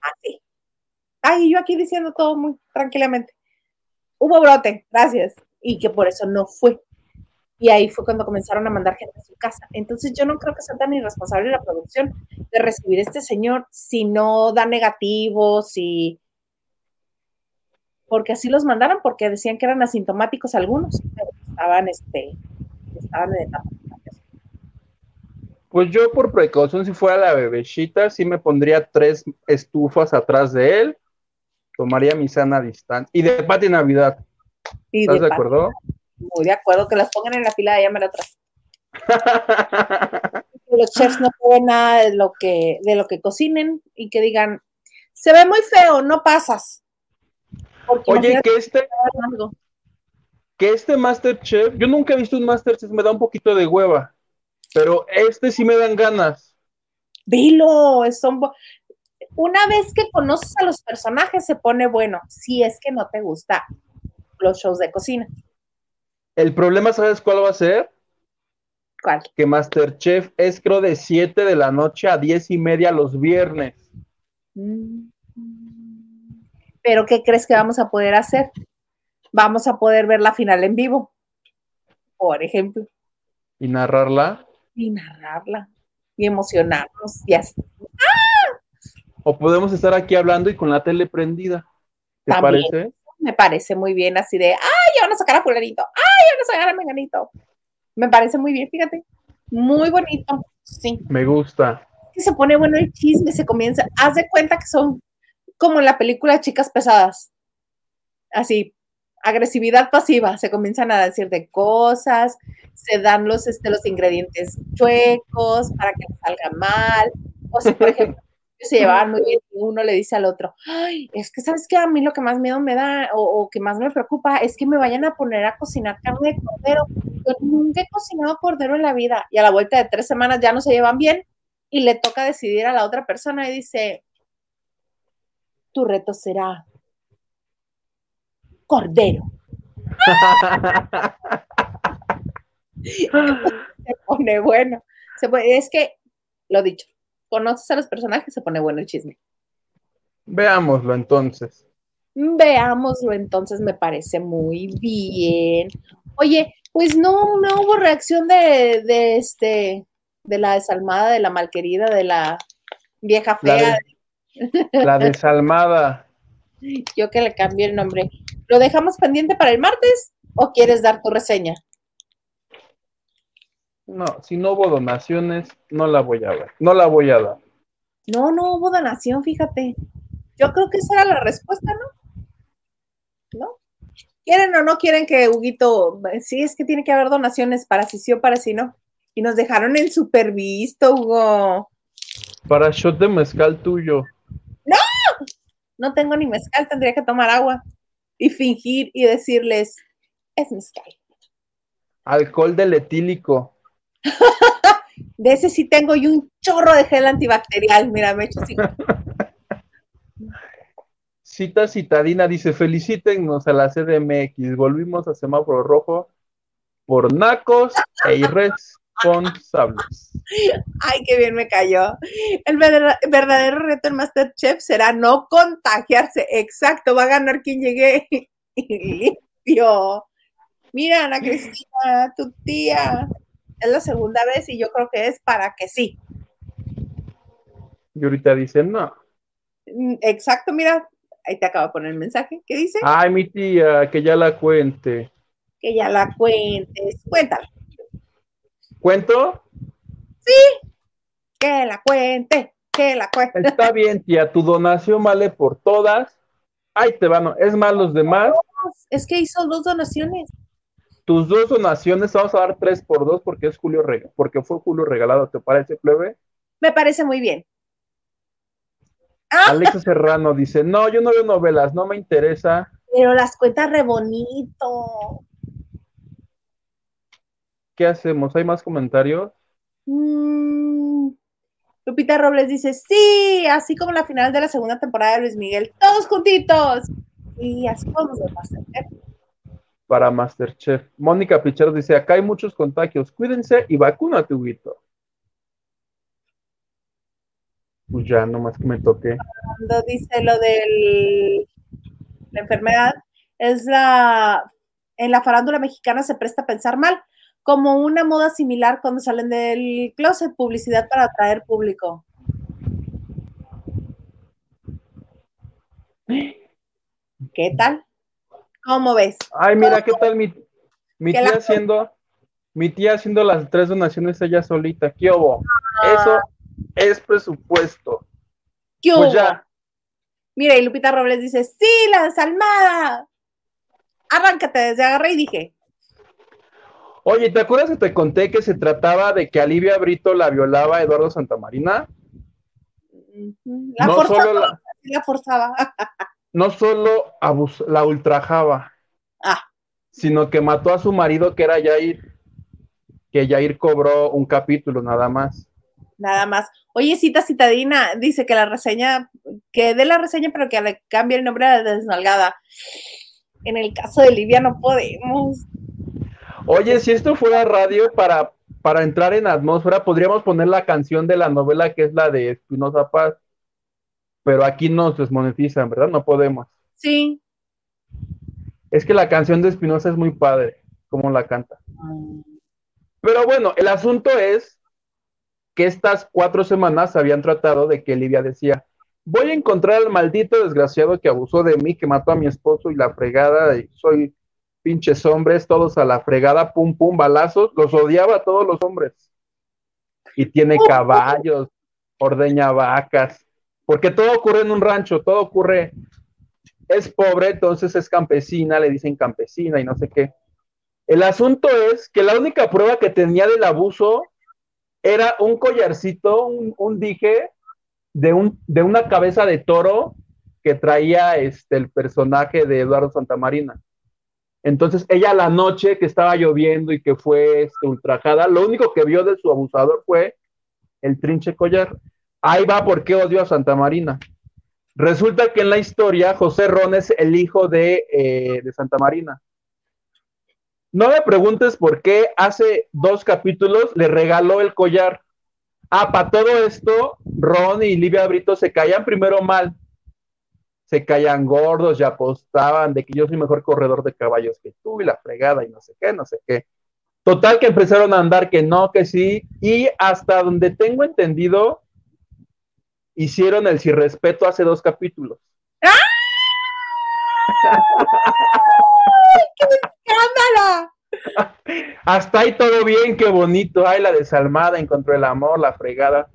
Así. Ay, yo aquí diciendo todo muy tranquilamente. Hubo brote, gracias. Y que por eso no fue. Y ahí fue cuando comenzaron a mandar gente a su casa. Entonces yo no creo que sea tan irresponsable la producción de recibir a este señor si no da negativos, y porque así los mandaron, porque decían que eran asintomáticos algunos, pero estaban, este, estaban en etapa. Pues yo por precaución, si fuera la bebecita, sí me pondría tres estufas atrás de él, tomaría mi sana distancia. Y de Pati Navidad. ¿Estás de, acuerdo? muy de acuerdo que las pongan en la fila de llamar atrás. los chefs no pueden nada de lo que de lo que cocinen y que digan se ve muy feo, no pasas. Oye, que este que este Masterchef, yo nunca he visto un Masterchef, me da un poquito de hueva, pero este sí me dan ganas. Dilo, son una vez que conoces a los personajes se pone bueno, si es que no te gusta los shows de cocina. El problema, ¿sabes cuál va a ser? ¿Cuál? Que Masterchef es creo de 7 de la noche a 10 y media los viernes. Mm. Pero ¿qué crees que vamos a poder hacer? Vamos a poder ver la final en vivo, por ejemplo. ¿Y narrarla? Y narrarla. Y emocionarnos. Y así. O podemos estar aquí hablando y con la tele prendida. ¿Te parece? Me parece muy bien, así de, ¡ay, ya van a sacar a fulanito! ¡ay, ya van a sacar a menganito! Me parece muy bien, fíjate. Muy bonito, sí. Me gusta. Se pone bueno el chisme, se comienza. Haz de cuenta que son como en la película Chicas Pesadas. Así, agresividad pasiva, se comienzan a decir de cosas, se dan los, este, los ingredientes chuecos para que no salga mal. O sea, por ejemplo, se llevaban muy bien y uno le dice al otro, ay, es que sabes que a mí lo que más miedo me da o, que más me preocupa es que me vayan a poner a cocinar carne de cordero. Yo nunca he cocinado cordero en la vida y a la vuelta de tres semanas ya no se llevan bien y le toca decidir a la otra persona y dice, tu reto será cordero. se pone bueno. Se es que, lo dicho, conoces a los personajes, se pone bueno el chisme. Veámoslo entonces. Veámoslo entonces, me parece muy bien. Oye, pues no, no hubo reacción de, de este, de la desalmada, de la malquerida, de la vieja fea. La, desalmada. Yo que le cambié el nombre. ¿Lo dejamos pendiente para el martes o quieres dar tu reseña? No, si no hubo donaciones, no la voy a ver, no la voy a dar. No, no hubo donación, fíjate. Yo creo que esa era la respuesta, ¿no? ¿No? ¿Quieren o no quieren que Huguito? Sí, es que tiene que haber donaciones para si sí o para si no. Y nos dejaron en supervisto, Hugo. Para shot de mezcal tuyo. ¡No! No tengo ni mezcal, tendría que tomar agua y fingir y decirles, es mezcal. Alcohol del etílico. de ese sí tengo y un chorro de gel antibacterial. Mira, me he hecho así. Cita citadina dice: Felicítennos a la CDMX. Volvimos a semáforo rojo por nacos e irresponsables. Ay, qué bien me cayó. El verdadero reto en Masterchef será no contagiarse. Exacto, va a ganar quien llegue limpio. Mira, Ana Cristina, tu tía es la segunda vez y yo creo que es para que sí. Y ahorita dicen no. Mm, exacto, mira, ahí te acabo de poner el mensaje. ¿Qué dice? Ay, mi tía, que ya la cuente. Que ya la cuentes. Cuéntala. ¿Cuento? Sí. Que la cuente, que la cuente. Está bien, tía, tu donación vale por todas. Ay, te van, es más los demás. Es que hizo dos donaciones tus dos donaciones, vamos a dar tres por dos porque es Julio porque fue Julio regalado, ¿te parece, plebe? Me parece muy bien. Ah. Alexa Serrano dice, no, yo no veo novelas, no me interesa. Pero las cuentas re bonito. ¿Qué hacemos? ¿Hay más comentarios? Mm, Lupita Robles dice, sí, así como la final de la segunda temporada de Luis Miguel, todos juntitos. Y así vamos a pasar para Masterchef. Mónica Pichero dice, acá hay muchos contagios, cuídense y vacúnate, Huguito. Pues ya, nomás que me toque. Cuando dice lo de la enfermedad, es la, en la farándula mexicana se presta a pensar mal, como una moda similar cuando salen del closet, publicidad para atraer público. ¿Qué tal? ¿Cómo ves? Ay, mira, ¿qué tal mi, mi tía haciendo, mi tía haciendo las tres donaciones ella solita? ¿Qué hubo? Ah. Eso es presupuesto. ¿Qué pues ya. Mira, y Lupita Robles dice, sí, la desalmada. Arráncate, desde agarré y dije. Oye, ¿te acuerdas que te conté que se trataba de que Alivia Brito la violaba a Eduardo Santamarina? La forzaba, la forzaba. No solo la ultrajaba, ah. sino que mató a su marido que era Jair, que Jair cobró un capítulo nada más. Nada más. Oye, cita citadina, dice que la reseña, que dé la reseña, pero que le cambie el nombre a la desnalgada. En el caso de Livia no podemos. Oye, si esto fuera radio para, para entrar en atmósfera, podríamos poner la canción de la novela que es la de Espinosa Paz. Pero aquí nos desmonetizan, ¿verdad? No podemos. Sí. Es que la canción de Espinosa es muy padre, como la canta. Mm. Pero bueno, el asunto es que estas cuatro semanas habían tratado de que Livia decía, voy a encontrar al maldito desgraciado que abusó de mí, que mató a mi esposo y la fregada, y soy pinches hombres, todos a la fregada, pum, pum, balazos, los odiaba a todos los hombres. Y tiene caballos, ordeña vacas, porque todo ocurre en un rancho, todo ocurre, es pobre, entonces es campesina, le dicen campesina y no sé qué. El asunto es que la única prueba que tenía del abuso era un collarcito, un, dije de una cabeza de toro que traía este, el personaje de Eduardo Santamarina. Entonces ella la noche que estaba lloviendo y que fue este, ultrajada, lo único que vio de su abusador fue el trinche collar. Ahí va por qué odio a Santa Marina. Resulta que en la historia José Ron es el hijo de, eh, de Santa Marina. No me preguntes por qué hace dos capítulos le regaló el collar. Ah, para todo esto, Ron y Livia Brito se caían primero mal. Se caían gordos y apostaban de que yo soy mejor corredor de caballos que tú y la fregada y no sé qué, no sé qué. Total que empezaron a andar que no, que sí. Y hasta donde tengo entendido, hicieron el sin respeto hace dos capítulos. ¡Ah! ¡Qué escándalo! Hasta ahí todo bien, qué bonito. Ay, la desalmada encontró el amor, la fregada.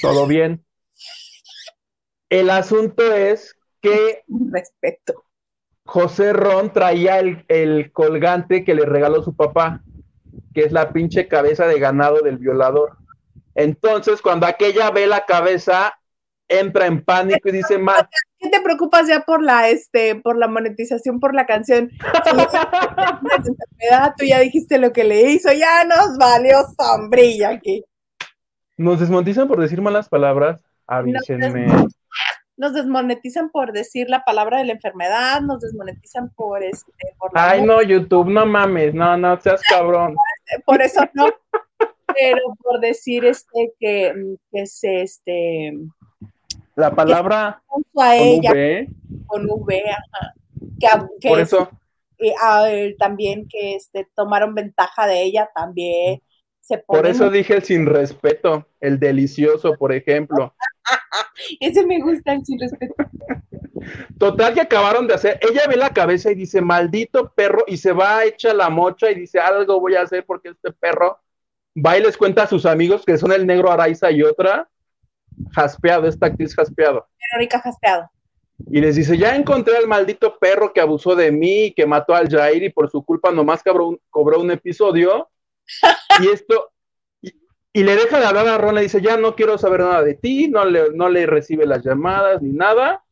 Todo bien. El asunto es que Respeto. José Ron traía el, el colgante que le regaló su papá, que es la pinche cabeza de ganado del violador. Entonces, cuando aquella ve la cabeza, entra en pánico y dice, ma, ¿Qué te preocupas ya por la este, por la monetización, por la canción? Tú ya dijiste lo que le hizo, ya nos valió sombrilla aquí. nos desmonetizan por decir malas palabras. Avísenme. Nos desmonetizan por decir la palabra de la enfermedad, nos desmonetizan por este, por la Ay, no, YouTube, no mames, no, no seas cabrón. por eso no, pero por decir este que, que se este La palabra a con ella V, con V, ajá, que, a- que por es- eso, y a él también que este tomaron ventaja de ella también se por ponen eso dije el sin respeto, el delicioso, por ejemplo. ese me gusta el sin respeto. Total que acabaron de hacer, ella ve la cabeza y dice, maldito perro, y se va hecha la mocha y dice, algo voy a hacer porque este perro va y les cuenta a sus amigos que son el negro Araiza y otra, jaspeado, esta actriz jaspeado. Verónica Jaspeado Y les dice, ya encontré al maldito perro que abusó de mí y que mató al Jair y por su culpa nomás cobró un, cobró un episodio. y esto, y, y le deja de hablar a Ron, le dice, ya no quiero saber nada de ti, no le, no le recibe las llamadas ni nada.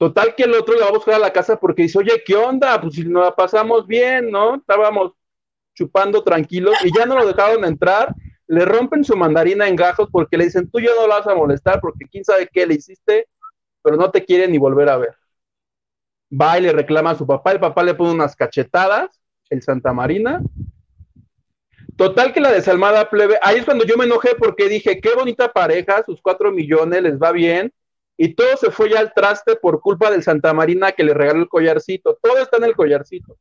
Total que el otro le va a buscar a la casa porque dice, oye, ¿qué onda? Pues si nos la pasamos bien, ¿no? Estábamos chupando tranquilos y ya no lo dejaron entrar. Le rompen su mandarina en gajos porque le dicen, tú ya no la vas a molestar porque quién sabe qué le hiciste, pero no te quiere ni volver a ver. Va y le reclama a su papá, el papá le pone unas cachetadas, el Santa Marina. Total que la desalmada plebe, ahí es cuando yo me enojé porque dije, qué bonita pareja, sus cuatro millones, les va bien, y todo se fue ya al traste por culpa del Santa Marina que le regaló el collarcito, todo está en el collarcito.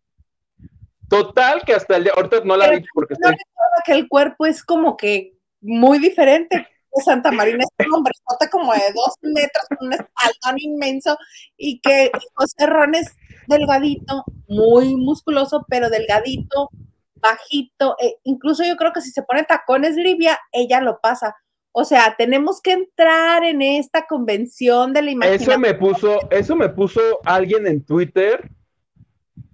Total que hasta el día, ahorita no la Pero vi porque no estoy, que el cuerpo es como que muy diferente Santa Marina es un hombrezote como de dos metros con un espaldón inmenso y que José Ron es delgadito, muy musculoso, pero delgadito, bajito, eh, incluso yo creo que si se pone tacones Livia, ella lo pasa. O sea, tenemos que entrar en esta convención de la Eso imaginación. me puso, eso me puso alguien en Twitter,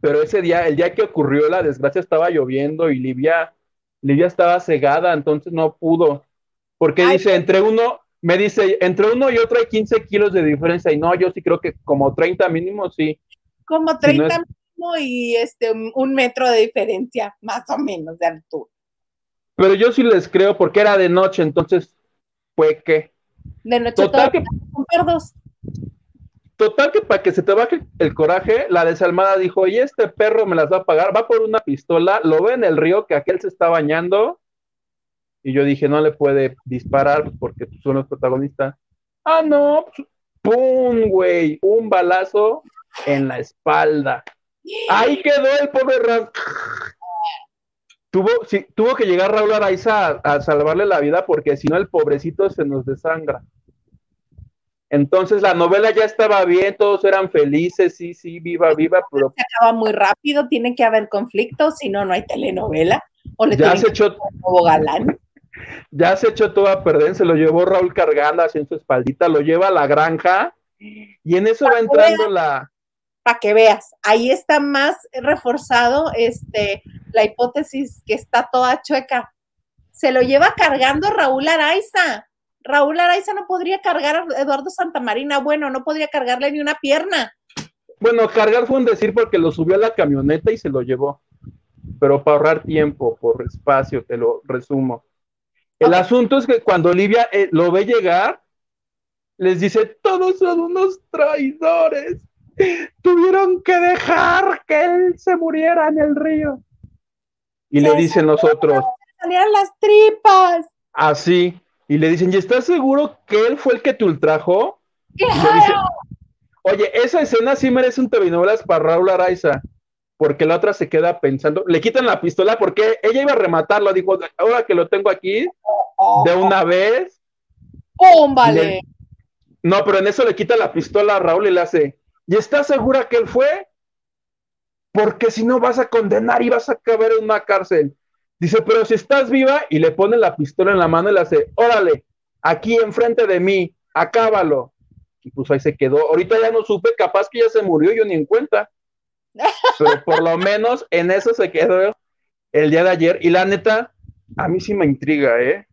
pero ese día, el día que ocurrió la desgracia estaba lloviendo y Livia, Livia estaba cegada, entonces no pudo. Porque Ay, dice, entre uno, me dice, entre uno y otro hay 15 kilos de diferencia, y no, yo sí creo que como 30 mínimo, sí. Como Si no 30 es- y este un metro de diferencia, más o menos, de altura. Pero yo sí les creo porque era de noche, entonces fue que. De noche Total que, con. Total que para que se te baje el coraje, la desalmada dijo, oye, este perro me las va a pagar, va por una pistola, lo ve en el río que aquel se está bañando, y yo dije, no le puede disparar porque tú son los protagonistas. Ah, no, pues, ¡pum, güey! Un balazo en la espalda. Ahí quedó el pobre Ram. Tuvo, tuvo que llegar Raúl Araiza a, salvarle la vida porque si no el pobrecito se nos desangra. Entonces la novela ya estaba bien, todos eran felices, sí, sí, viva, viva, pero... Se acaba muy rápido, tiene que haber conflictos, si no, no hay telenovela. O le ya se echó... galán. Ya se echó todo a perder, se lo llevó Raúl cargando así en su espaldita, lo lleva a la granja y en eso va entrando la, para que veas, ahí está más reforzado este, la hipótesis que está toda chueca. Se lo lleva cargando Raúl Araiza. Raúl Araiza no podría cargar a Eduardo Santamarina, bueno, no podría cargarle ni una pierna. Bueno, cargar fue un decir porque lo subió a la camioneta y se lo llevó. Pero para ahorrar tiempo, por espacio, te lo resumo. El asunto es que cuando Olivia eh, lo ve llegar, les dice, todos son unos traidores tuvieron que dejar que él se muriera en el río. Y le dicen nosotros. Salían las tripas. Así. Y le dicen, ¿y estás seguro que él fue el que te ultrajó? Oye, esa escena sí merece un telenovelas para Raúl Araiza, porque la otra se queda pensando, le quitan la pistola porque ella iba a rematarlo, dijo, ahora que lo tengo aquí, de una vez. vale! No, pero en eso le quita la pistola a Raúl y le hace, ¿Y estás segura que él fue? Porque si no vas a condenar y vas a caber en una cárcel. Dice, pero si estás viva y le pone la pistola en la mano y le hace, órale, aquí enfrente de mí, acábalo. Y pues ahí se quedó. Ahorita ya no supe, capaz que ya se murió, yo ni en cuenta. Pero por lo menos en eso se quedó el día de ayer. Y la neta, a mí sí me intriga, ¿eh?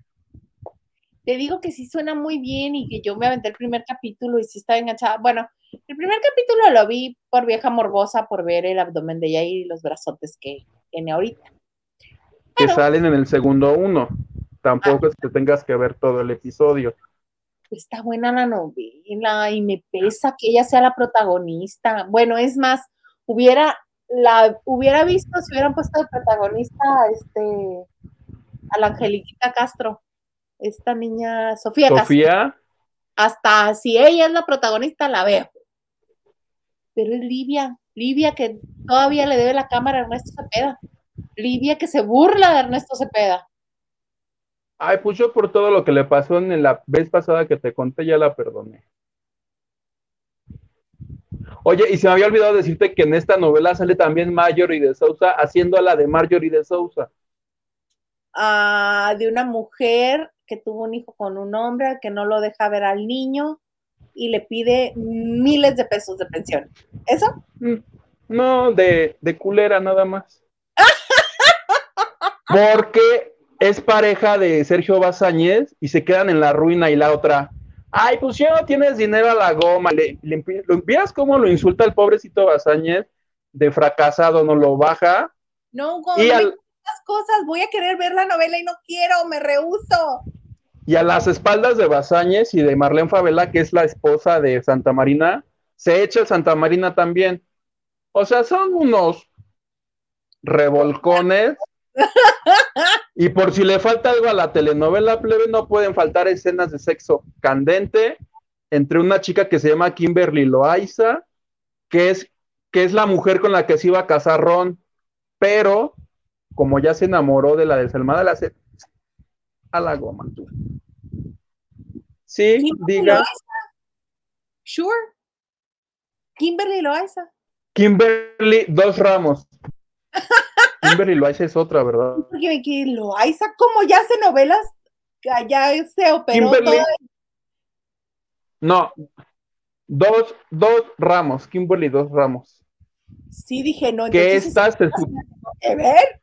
Te digo que sí suena muy bien y que yo me aventé el primer capítulo y sí estaba enganchada. Bueno, el primer capítulo lo vi por vieja morbosa, por ver el abdomen de ella y los brazotes que tiene ahorita. Que salen en el segundo uno. Tampoco es que tengas que ver todo el episodio. Está buena la novela y me pesa que ella sea la protagonista. Bueno, es más, hubiera la hubiera visto si hubieran puesto de protagonista este a la Angeliquita Castro, esta niña Sofía. Sofía. Hasta si ella es la protagonista la veo pero es Livia, Livia que todavía le debe la cámara a Ernesto Cepeda, Livia que se burla de Ernesto Cepeda. Ay, pues yo por todo lo que le pasó en la vez pasada que te conté, ya la perdoné. Oye, y se me había olvidado decirte que en esta novela sale también Marjorie de Sousa haciendo a la de Marjorie de Sousa. Ah, de una mujer que tuvo un hijo con un hombre que no lo deja ver al niño y le pide miles de pesos de pensión. ¿Eso? Mm, no, de, de culera nada más. Porque es pareja de Sergio Bazáñez y se quedan en la ruina y la otra. Ay, pues ya no tienes dinero a la goma. Le, le, ¿Lo cómo lo insulta el pobrecito Bazáñez? De fracasado, no lo baja. No, con las cosas, voy a querer ver la novela y no quiero, me rehuso. Y a las espaldas de Basáñez y de Marlene Favela, que es la esposa de Santa Marina, se echa el Santa Marina también. O sea, son unos revolcones. Y por si le falta algo a la telenovela plebe, no pueden faltar escenas de sexo candente entre una chica que se llama Kimberly Loaiza, que es, que es la mujer con la que se iba a casar Ron, pero como ya se enamoró de la desalmada, la hace a la goma. Sí, diga. Sure. Kimberly Loaiza. Kimberly, dos ramos. Kimberly Loaiza es otra, ¿verdad? Porque Loaiza, como ya hace novelas, ya se operó Kimberly, No, dos, dos ramos, Kimberly, dos ramos. Sí, dije, no. Que estas se... ver?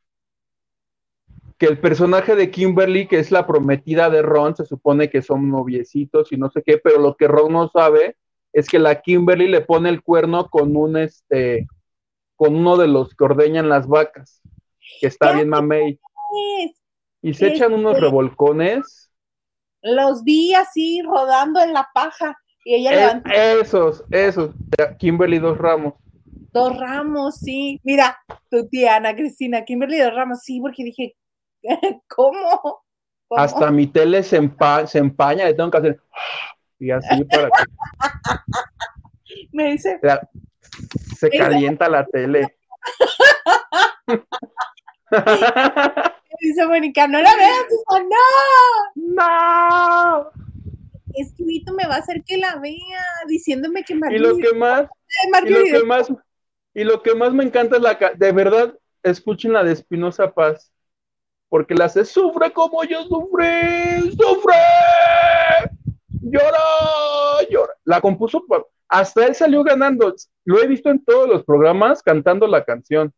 que el personaje de Kimberly, que es la prometida de Ron, se supone que son noviecitos y no sé qué, pero lo que Ron no sabe es que la Kimberly le pone el cuerno con un este con uno de los que ordeñan las vacas, que está bien mamey. Y se echan unos este revolcones. Los vi así rodando en la paja. Y ella Esos, esos. Kimberly Dos Ramos. Dos Ramos, sí. Mira, tu tía Ana Cristina, Kimberly Dos Ramos, sí, porque dije, ¿cómo? Hasta mi tele se, empaña, le tengo que hacer. Y así para que. Me dice. Se calienta la tele. dice Mónica, no la veas, no. No. Escribito me va a hacer que la vea, diciéndome que Y lo que más, y lo que más, y lo que más me encanta es la, de verdad, escuchen la de Espinosa Paz, porque la hace, sufre como yo sufrí, sufre, llora, llora. La compuso, hasta él salió ganando, lo he visto en todos los programas cantando la canción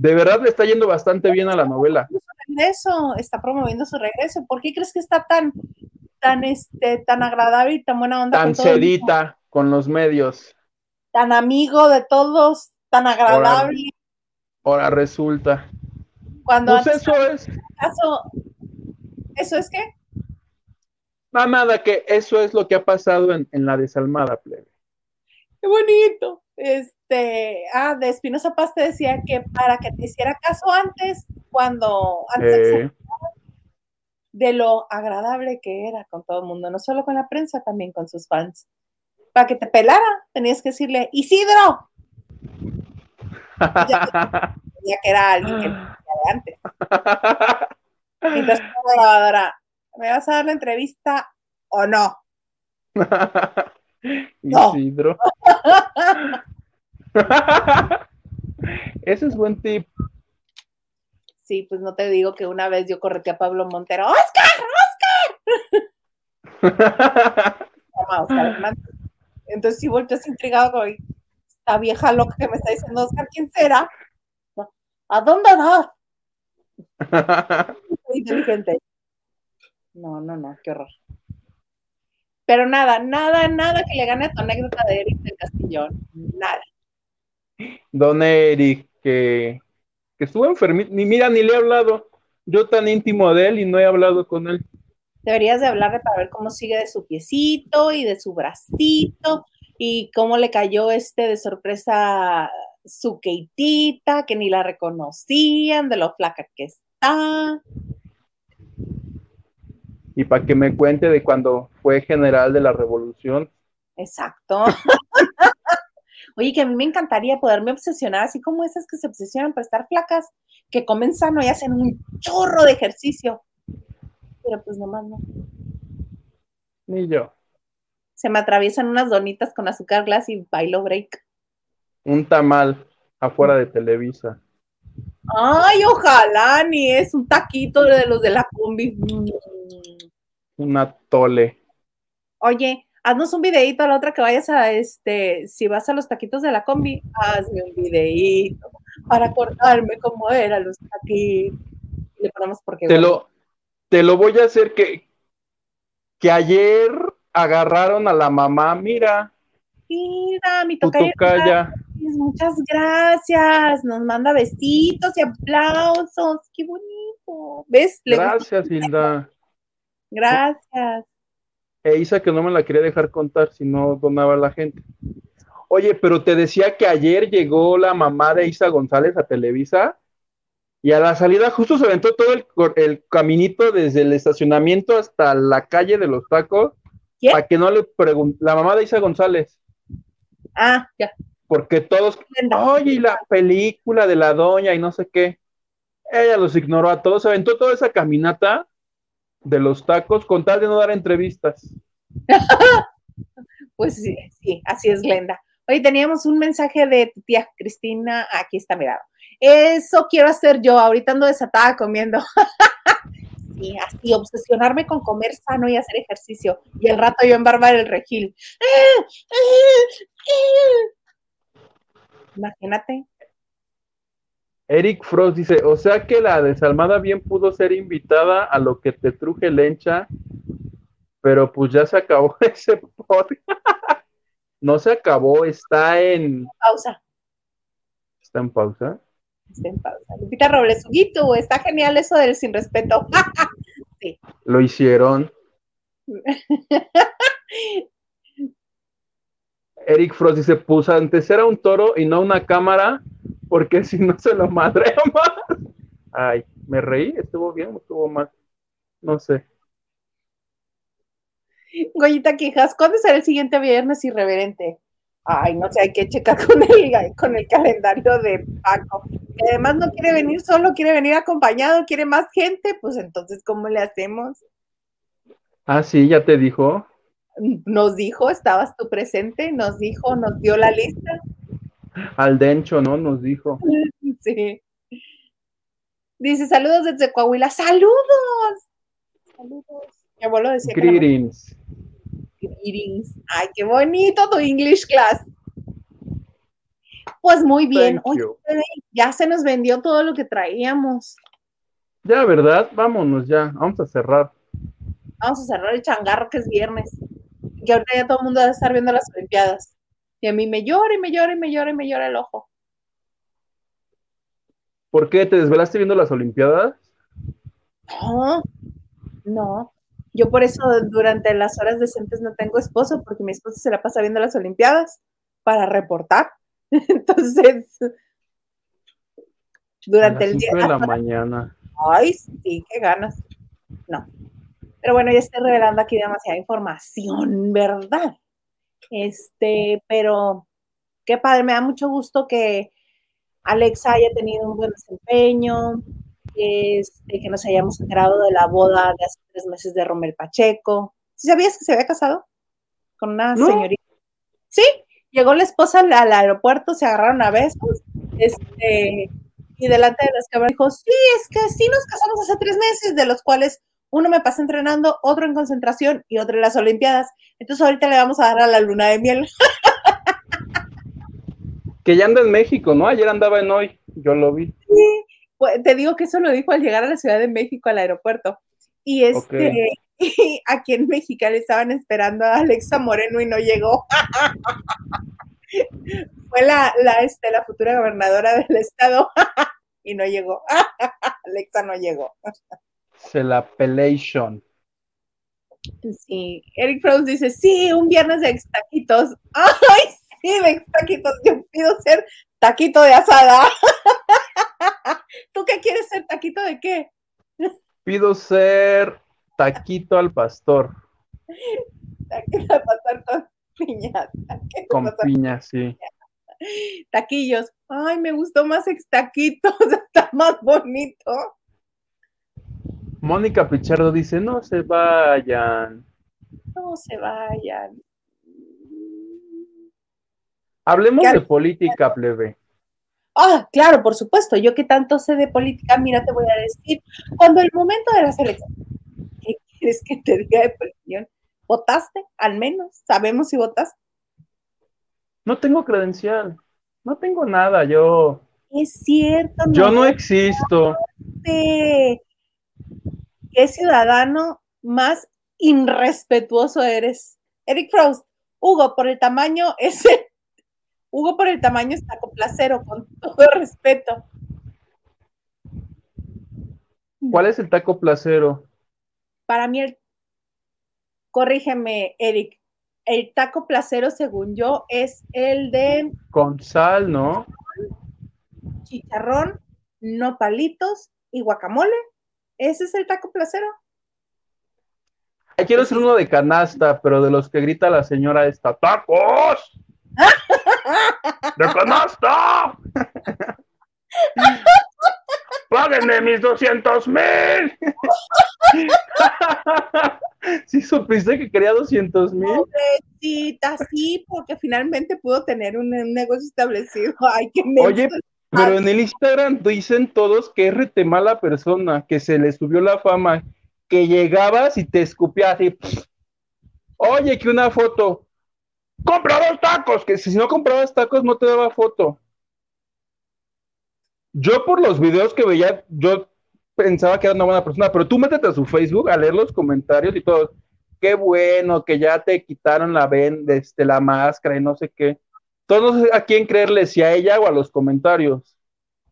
de verdad le está yendo bastante bien a la novela. Su regreso, está promoviendo su regreso. ¿Por qué crees que está tan, tan, este, tan agradable y tan buena onda? Tan cedita con los medios. Tan amigo de todos, tan agradable. Ahora, resulta. Cuando pues eso es. ¿Eso es qué? nada, que eso es lo que ha pasado en, en la desalmada, plebe. Qué bonito. Este, ah, de Espinosa Paz te decía que para que te hiciera caso antes, cuando, antes de lo agradable que era con todo el mundo, no solo con la prensa, también con sus fans. Para que te pelara, tenías que decirle, Isidro. ya, que era alguien que de antes. Entonces, grabadora, ¿me vas a dar la entrevista o no? Isidro. Ese es buen tip. Sí, pues no te digo que una vez yo correté a Pablo Montero. ¡Oscar! ¡Oscar! Entonces sí volteas intrigado con esta vieja loca que me está diciendo, Oscar, ¿quién será? ¿A dónde vas? inteligente. No, no, no, qué horror. Pero nada, nada, nada que le gane a tu anécdota de Eric del Castillón. Nada. Don Eric, que, que estuvo enfermito, ni mira, ni le he hablado. Yo tan íntimo de él y no he hablado con él. Deberías de hablarle para ver cómo sigue de su piecito y de su bracito y cómo le cayó este de sorpresa su Keitita, que ni la reconocían, de lo flaca que está y para que me cuente de cuando fue general de la revolución. Exacto. Oye, que a mí me encantaría poderme obsesionar, así como esas que se obsesionan por estar flacas, que comen sano y hacen un chorro de ejercicio. Pero pues nomás no. Ni yo. Se me atraviesan unas donitas con azúcar glass y bailo break. Un tamal afuera de Televisa. Ay, ojalá, ni es un taquito de los de la combi. Una tole. Oye, haznos un videito a la otra que vayas a este, si vas a los taquitos de la combi, hazme un videito para acordarme cómo eran los taquitos. Le ponemos porque. Te lo, te lo voy a hacer que, que ayer agarraron a la mamá, mira. Mira, mi tocaya. Muchas gracias. Nos manda besitos y aplausos. Qué bonito. ¿Ves? gracias, Hilda. Gracias. E Isa que no me la quería dejar contar si no donaba a la gente. Oye, pero te decía que ayer llegó la mamá de Isa González a Televisa y a la salida justo se aventó todo el, caminito desde el estacionamiento hasta la calle de los tacos para que no le pregunte, la mamá de Isa González. Ah, ya. Porque todos, oye, y la película de la doña y no sé qué. Ella los ignoró a todos, se aventó toda esa caminata de los tacos con tal de no dar entrevistas. pues sí, sí, así es, Glenda. Hoy teníamos un mensaje de tu tía Cristina, aquí está mirado. Eso quiero hacer yo, ahorita ando desatada comiendo. sí, así, obsesionarme con comer sano y hacer ejercicio. Y el rato yo embarbar el regil. Imagínate. Eric Frost dice, o sea que la desalmada bien pudo ser invitada a lo que te truje lencha, pero pues ya se acabó ese podcast. no se acabó, está en... Pausa. ¿Está en pausa? Está en pausa. Lupita Robles, Huguito, está genial eso del sin respeto. sí. Lo hicieron. Eric Frost dice, pues antes era un toro y no una cámara, porque si no se lo madrea más. Ay, me reí, estuvo bien, estuvo mal. No sé. Goyita Quijas, ¿cuándo será el siguiente viernes irreverente? Ay, no sé, hay que checar con el, con el calendario de Paco. Que además no quiere venir solo, quiere venir acompañado, quiere más gente, pues entonces, ¿cómo le hacemos? Ah, sí, ya te dijo. Nos dijo, estabas tú presente, nos dijo, nos dio la lista. Al dencho, ¿no? Nos dijo. Sí. Dice, saludos desde Coahuila. ¡Saludos! Saludos. Mi abuelo decía Greetings. Greetings. Ay, qué bonito tu English class. Pues muy bien. Oye, ya se nos vendió todo lo que traíamos. Ya, ¿verdad? Vámonos ya. Vamos a cerrar. Vamos a cerrar el changarro que es viernes. Que ahorita ya todo el mundo va a estar viendo las Olimpiadas. Y a mí me llora y me llora y me llora y me llora el ojo. ¿Por qué? ¿Te desvelaste viendo las Olimpiadas? No, no. Yo por eso durante las horas decentes no tengo esposo, porque mi esposo se la pasa viendo las Olimpiadas para reportar. Entonces, durante el día. de la mañana. Ay, sí, qué ganas. No. Pero bueno, ya estoy revelando aquí demasiada información, ¿verdad? Este, pero qué padre, me da mucho gusto que Alexa haya tenido un buen desempeño, este, que nos hayamos enterado de la boda de hace tres meses de Romel Pacheco. ¿Sí sabías que se había casado con una señorita? Sí, llegó la esposa al, aeropuerto, se agarraron a besos, este, y delante de las cámaras dijo, sí, es que sí nos casamos hace tres meses, de los cuales uno me pasa entrenando, otro en concentración y otro en las Olimpiadas. Entonces ahorita le vamos a dar a la luna de miel. que ya anda en México, ¿no? Ayer andaba en hoy, yo lo vi. Sí, pues, te digo que eso lo dijo al llegar a la Ciudad de México, al aeropuerto. Y este, aquí en México le estaban esperando a Alexa Moreno y no llegó. Fue la, la, este, la futura gobernadora del estado y no llegó. Alexa no llegó. Se la pelation. Sí, Eric Frost dice, sí, un viernes de taquitos. Ay, sí, de taquitos. Yo pido ser taquito de asada. ¿Tú qué quieres ser? ¿Taquito de qué? Pido ser taquito al pastor. Taquito al pastor con piña. Con piña, sí. Taquillos. Ay, me gustó más taquitos, está más bonito. Mónica Pichardo dice, no se vayan. No se vayan. Hablemos de política, plebe. Ah, claro, por supuesto. Yo que tanto sé de política, mira, te voy a decir, cuando el momento de las elecciones, ¿qué quieres que te diga de presión? ¿Votaste? Al menos, sabemos si votaste. No tengo credencial, no tengo nada, yo. Es cierto. No yo no existo. ¿Qué ciudadano más irrespetuoso eres? Eric Frost, Hugo, por el tamaño, ese Hugo por el tamaño está con placero, con todo respeto. ¿Cuál es el taco placero? Para mí el, corrígeme, Eric, el taco placero, según yo, es el de... Con sal, ¿no? Chicharrón, no palitos y guacamole. ¿Ese es el taco placero? quiero hacer uno de canasta, pero de los que grita la señora esta, ¡tacos! ¡De canasta! ¡Páguenme mis 200 mil! ¿Sí supiste que quería 200 mil? Pobrecita, sí, porque finalmente pudo tener un, negocio establecido. Ay, qué Oye, pero en el Instagram dicen todos que es rete mala persona, que se le subió la fama, que llegabas y te escupías así. Oye, que una foto compra dos tacos, que si no comprabas tacos no te daba foto. Yo por los videos que veía, yo pensaba que era una buena persona, pero tú métete a su Facebook a leer los comentarios y todo. Qué bueno que ya te quitaron la ven, este, la máscara y no sé qué. Todos no sé a quién creerle, si a ella o a los comentarios.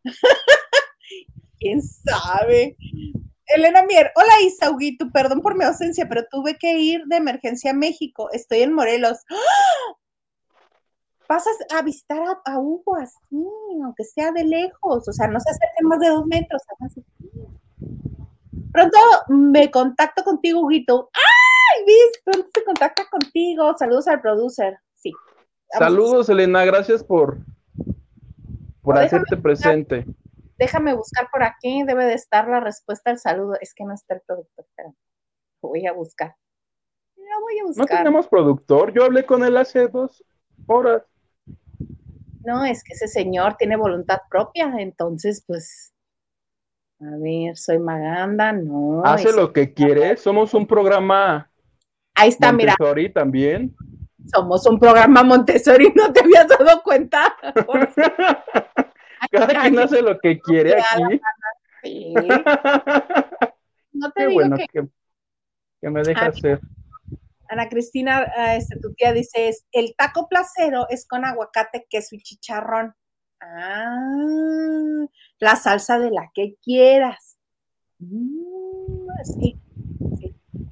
¿Quién sabe? Elena Mier, hola Isauguito, perdón por mi ausencia, pero tuve que ir de emergencia a México. Estoy en Morelos. ¡Ah! Vas a visitar a, Hugo así, aunque sea de lejos, o sea, no se acerquen más de dos metros. Pronto me contacto contigo, Huguito. ¡Ay, Vis! Pronto se contacta contigo. Saludos al producer. Saludos, Elena, gracias por, por hacerte presente. Déjame buscar por aquí, debe de estar la respuesta al saludo. Es que no está el productor, pero voy a buscar. voy a buscar. No tenemos productor, yo hablé con él hace dos horas. No, es que ese señor tiene voluntad propia, entonces, pues, a ver, soy Maganda, no. Hace lo que quiere, somos un programa. Ahí está, Montessori mira. también. Somos un programa Montessori, no te habías dado cuenta. Cada quien hace lo que quiere aquí. No te Qué digo bueno que, que, me deja hacer. Ana Cristina, este, tu tía dice, el taco placero es con aguacate, queso y chicharrón. Ah, la salsa de la que quieras. Mm, sí,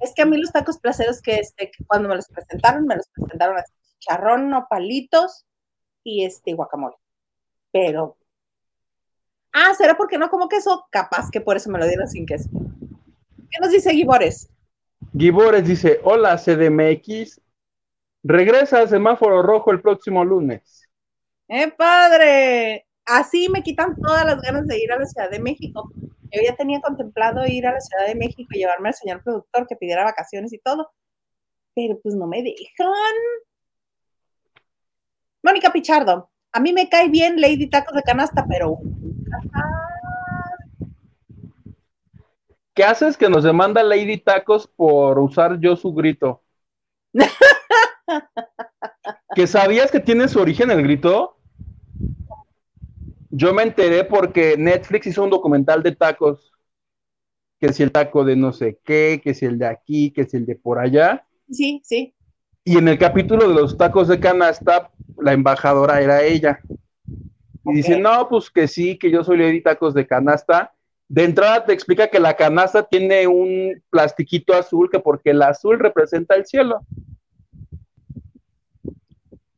Es que a mí los tacos placeros que, este, cuando me los presentaron, me los presentaron así, chicharrón, no palitos y este guacamole. Pero, ah, ¿será porque no como queso? Capaz que por eso me lo dieron sin queso. ¿Qué nos dice Guibores? Gibores dice, hola CDMX, regresa a semáforo rojo el próximo lunes. ¡Eh, padre! Así me quitan todas las ganas de ir a la Ciudad de México. Yo ya tenía contemplado ir a la Ciudad de México y llevarme al señor productor que pidiera vacaciones y todo, pero pues no me dejan. Mónica Pichardo, a mí me cae bien Lady Tacos de Canasta, pero ¿Qué haces que nos demanda Lady Tacos por usar yo su grito? ¿Que sabías que tiene su origen el grito? Yo me enteré porque Netflix hizo un documental de tacos. Que si el taco de no sé qué, que si el de aquí, que si el de por allá. Sí, sí. Y en el capítulo de los tacos de canasta, la embajadora era ella. Y dice, no, pues que sí, que yo soy Lady Tacos de canasta de entrada te explica que la canasta tiene un plastiquito azul, que porque el azul representa el cielo.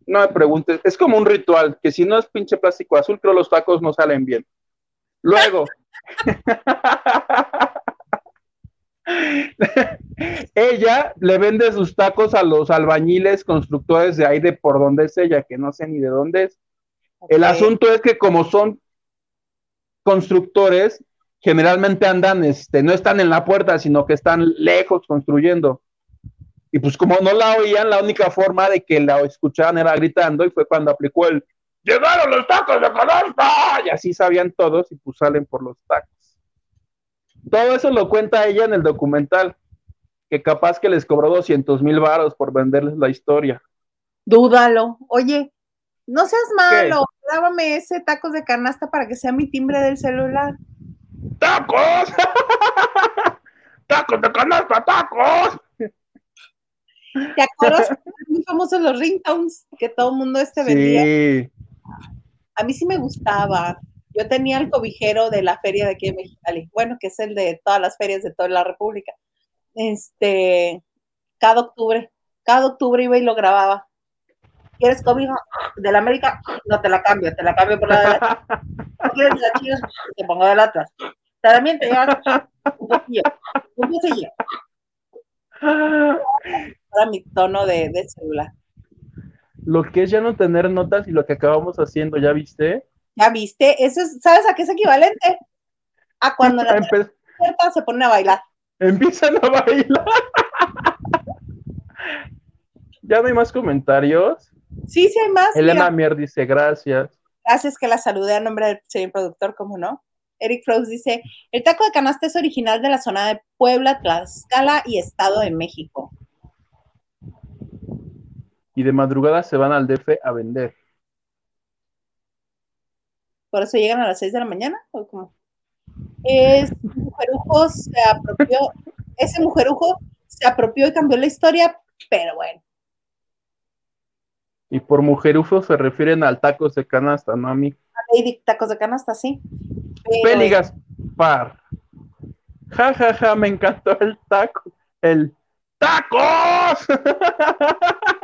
No me preguntes, es como un ritual, que si no es pinche plástico azul, creo los tacos no salen bien. Luego, ella le vende sus tacos a los albañiles constructores de ahí de por donde es ella, que no sé ni de dónde es. El asunto es que como son constructores, generalmente andan, este, no están en la puerta, sino que están lejos construyendo. Y pues como no la oían, la única forma de que la escucharan era gritando y fue cuando aplicó el ¡Llegaron los tacos de canasta! Y así sabían todos y pues salen por los tacos. Todo eso lo cuenta ella en el documental, que capaz que les cobró 200 mil varos por venderles la historia. Dúdalo. Oye, no seas malo, dábame ese tacos de canasta para que sea mi timbre del celular. ¡Tacos! ¡Tacos de canasta, tacos! ¿Te acuerdas? muy famosos los ringtones que todo el mundo este vendía. Sí. A mí sí me gustaba. Yo tenía el cobijero de la feria de aquí de Mexicali, bueno, que es el de todas las ferias de toda la República. Este, cada octubre, cada octubre iba y lo grababa. ¿Quieres cobijo de la América? No te la cambio, te la cambio por la de la. ¿Quieres la chivas? Te pongo de la atrás. También te llevas un poquillo, un poquillo. Para mi tono de, de, celular. Lo que es ya no tener notas y lo que acabamos haciendo, ¿ya viste? ¿Ya viste? Eso es, ¿sabes a qué es equivalente? A cuando la Empe se ponen a bailar. Empiezan a bailar. ¿Ya no hay más comentarios? Sí, sí hay más. Elena Mier dice, gracias. Gracias que la saludé a nombre del señor productor, ¿cómo no? Eric Frost dice, el taco de canasta es original de la zona de Puebla, Tlaxcala y Estado de México. Y de madrugada se van al DF a vender. ¿Por eso llegan a las 6 de la mañana? ¿O cómo? Es mujerujo se apropió, ese mujerujo se apropió y cambió la historia, pero bueno. Y por mujerufo se refieren al tacos de canasta, ¿no a mí? Lady Tacos de Canasta, sí. Pero- Peli Gaspar. Ja, ja, ja, me encantó el taco. El tacos.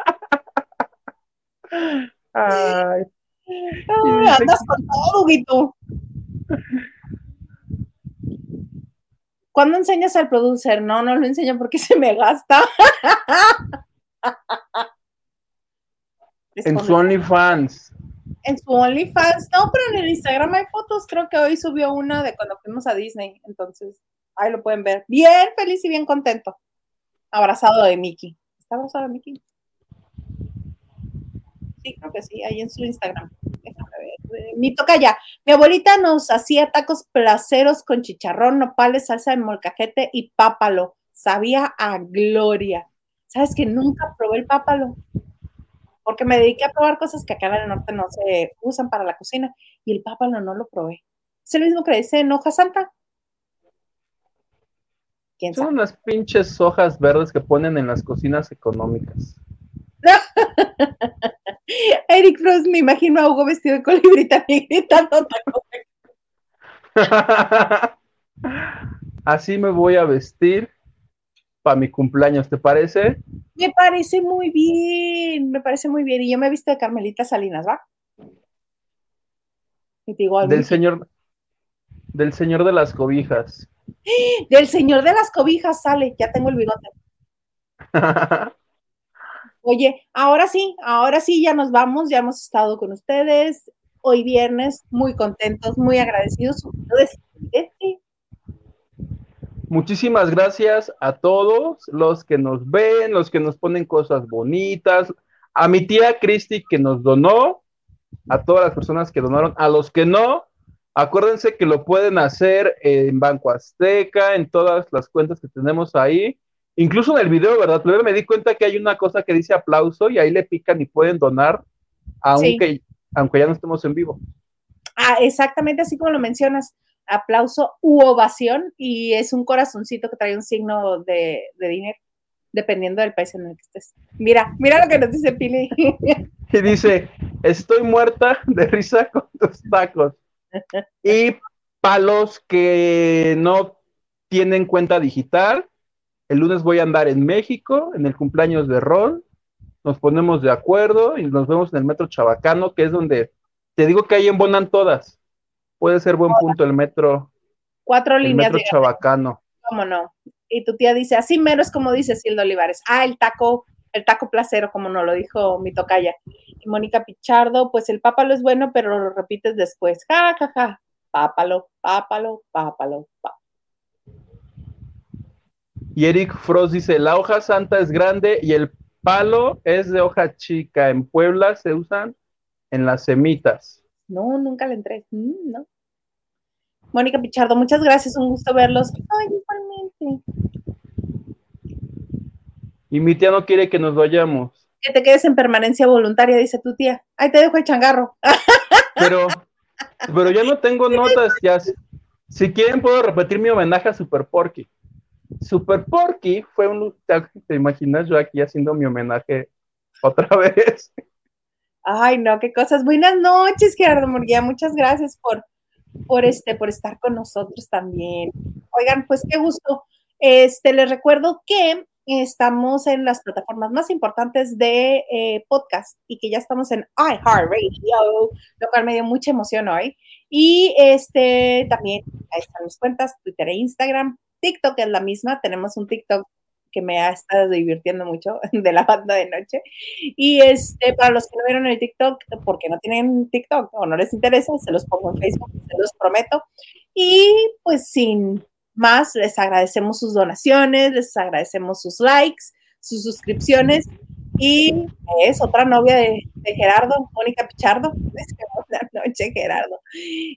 Ay, Ay, andas con todo, Guito. ¿Cuándo enseñas al producer? No, no lo enseño porque se me gasta. en su OnlyFans. en su OnlyFans. No, pero en el Instagram hay fotos. Creo que hoy subió una de cuando fuimos a Disney. Entonces, ahí lo pueden ver. Bien feliz y bien contento. Abrazado de Mickey. ¿Está abrazado de Mickey? Sí, creo que sí, ahí en su Instagram. Déjame ver. Eh, Mi toca ya. Mi abuelita nos hacía tacos placeros con chicharrón, nopales, salsa de molcajete y pápalo. Sabía a gloria. ¿Sabes que nunca probé el pápalo? Porque me dediqué a probar cosas que acá en el norte no se usan para la cocina y el pápalo no lo probé. Es el mismo que dice en hoja santa. ¿Quién Son unas pinches hojas verdes que ponen en las cocinas económicas. Eric Frost, me imagino a Hugo vestido de colibrí también gritando. Así me voy a vestir para mi cumpleaños, ¿te parece? Me parece muy bien, me parece muy bien. Y yo me he visto de Carmelita Salinas, ¿va? Y te digo, ay, Del señor, del señor de las cobijas. del señor de las cobijas sale, ya tengo el bigote. Oye, ahora sí, ahora sí, ya nos vamos, ya hemos estado con ustedes. Hoy viernes, muy contentos, muy agradecidos. Muchísimas gracias a todos los que nos ven, los que nos ponen cosas bonitas, a mi tía Cristi que nos donó, a todas las personas que donaron, a los que no, acuérdense que lo pueden hacer en Banco Azteca, en todas las cuentas que tenemos ahí, incluso en el video, ¿verdad? Luego me di cuenta que hay una cosa que dice aplauso y ahí le pican y pueden donar, aunque, aunque ya no estemos en vivo. Ah, exactamente así como lo mencionas. Aplauso u ovación y es un corazoncito que trae un signo de, de dinero, dependiendo del país en el que estés. Mira, mira lo que nos dice Pili. Y dice, estoy muerta de risa con tus tacos. Y para los que no tienen cuenta digital, el lunes voy a andar en México, en el cumpleaños de Ron. Nos ponemos de acuerdo y nos vemos en el metro Chabacano, que es donde te digo que ahí embonan todas. Puede ser buen punto el metro, Cuatro el líneas metro de Chabacano. cómo no. Y tu tía dice, así mero es como dice Sildo Olivares. Ah, el taco, el taco placero, como nos lo dijo mi tocaya. Y Mónica Pichardo, pues el pápalo es bueno, pero lo repites después. Ja, ja, ja. Pápalo, pápalo, pápalo, pápalo. Y Eric Frost dice, la hoja santa es grande y el palo es de hoja chica. En Puebla se usan en las semitas. No, nunca le entré. Mm, no. Mónica Pichardo, muchas gracias, un gusto verlos. Ay, igualmente. Y mi tía no quiere que nos vayamos. Que te quedes en permanencia voluntaria, dice tu tía. Ahí te dejo el changarro. Pero, pero ya no tengo notas. Ya, si quieren, puedo repetir mi homenaje a Super Porky. Super Porky fue un. ¿Te imaginas yo aquí haciendo mi homenaje otra vez? Ay, no, qué cosas. Buenas noches, Gerardo Murguía. Muchas gracias por, por, este, por estar con nosotros también. Oigan, pues qué gusto. Este, les recuerdo que estamos en las plataformas más importantes de eh, podcast y que ya estamos en iHeartRadio, lo cual me dio mucha emoción hoy. Y este también están mis cuentas, Twitter e Instagram. TikTok es la misma, tenemos un TikTok que me ha estado divirtiendo mucho de la banda de noche. Y este, para los que no vieron el TikTok, porque no tienen TikTok o no les interesa, se los pongo en Facebook, se los prometo. Y pues sin más, les agradecemos sus donaciones, les agradecemos sus likes, sus suscripciones. Y es otra novia de, Gerardo, Mónica Pichardo. Es que buena noche, Gerardo.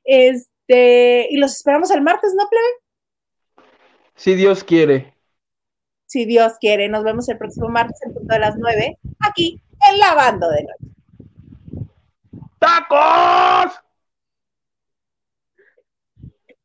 Este, y los esperamos el martes, ¿no, plebe? Si Dios quiere. Si Dios quiere, nos vemos el próximo martes en punto de las 9, aquí en Lavando de Noche. ¡Tacos!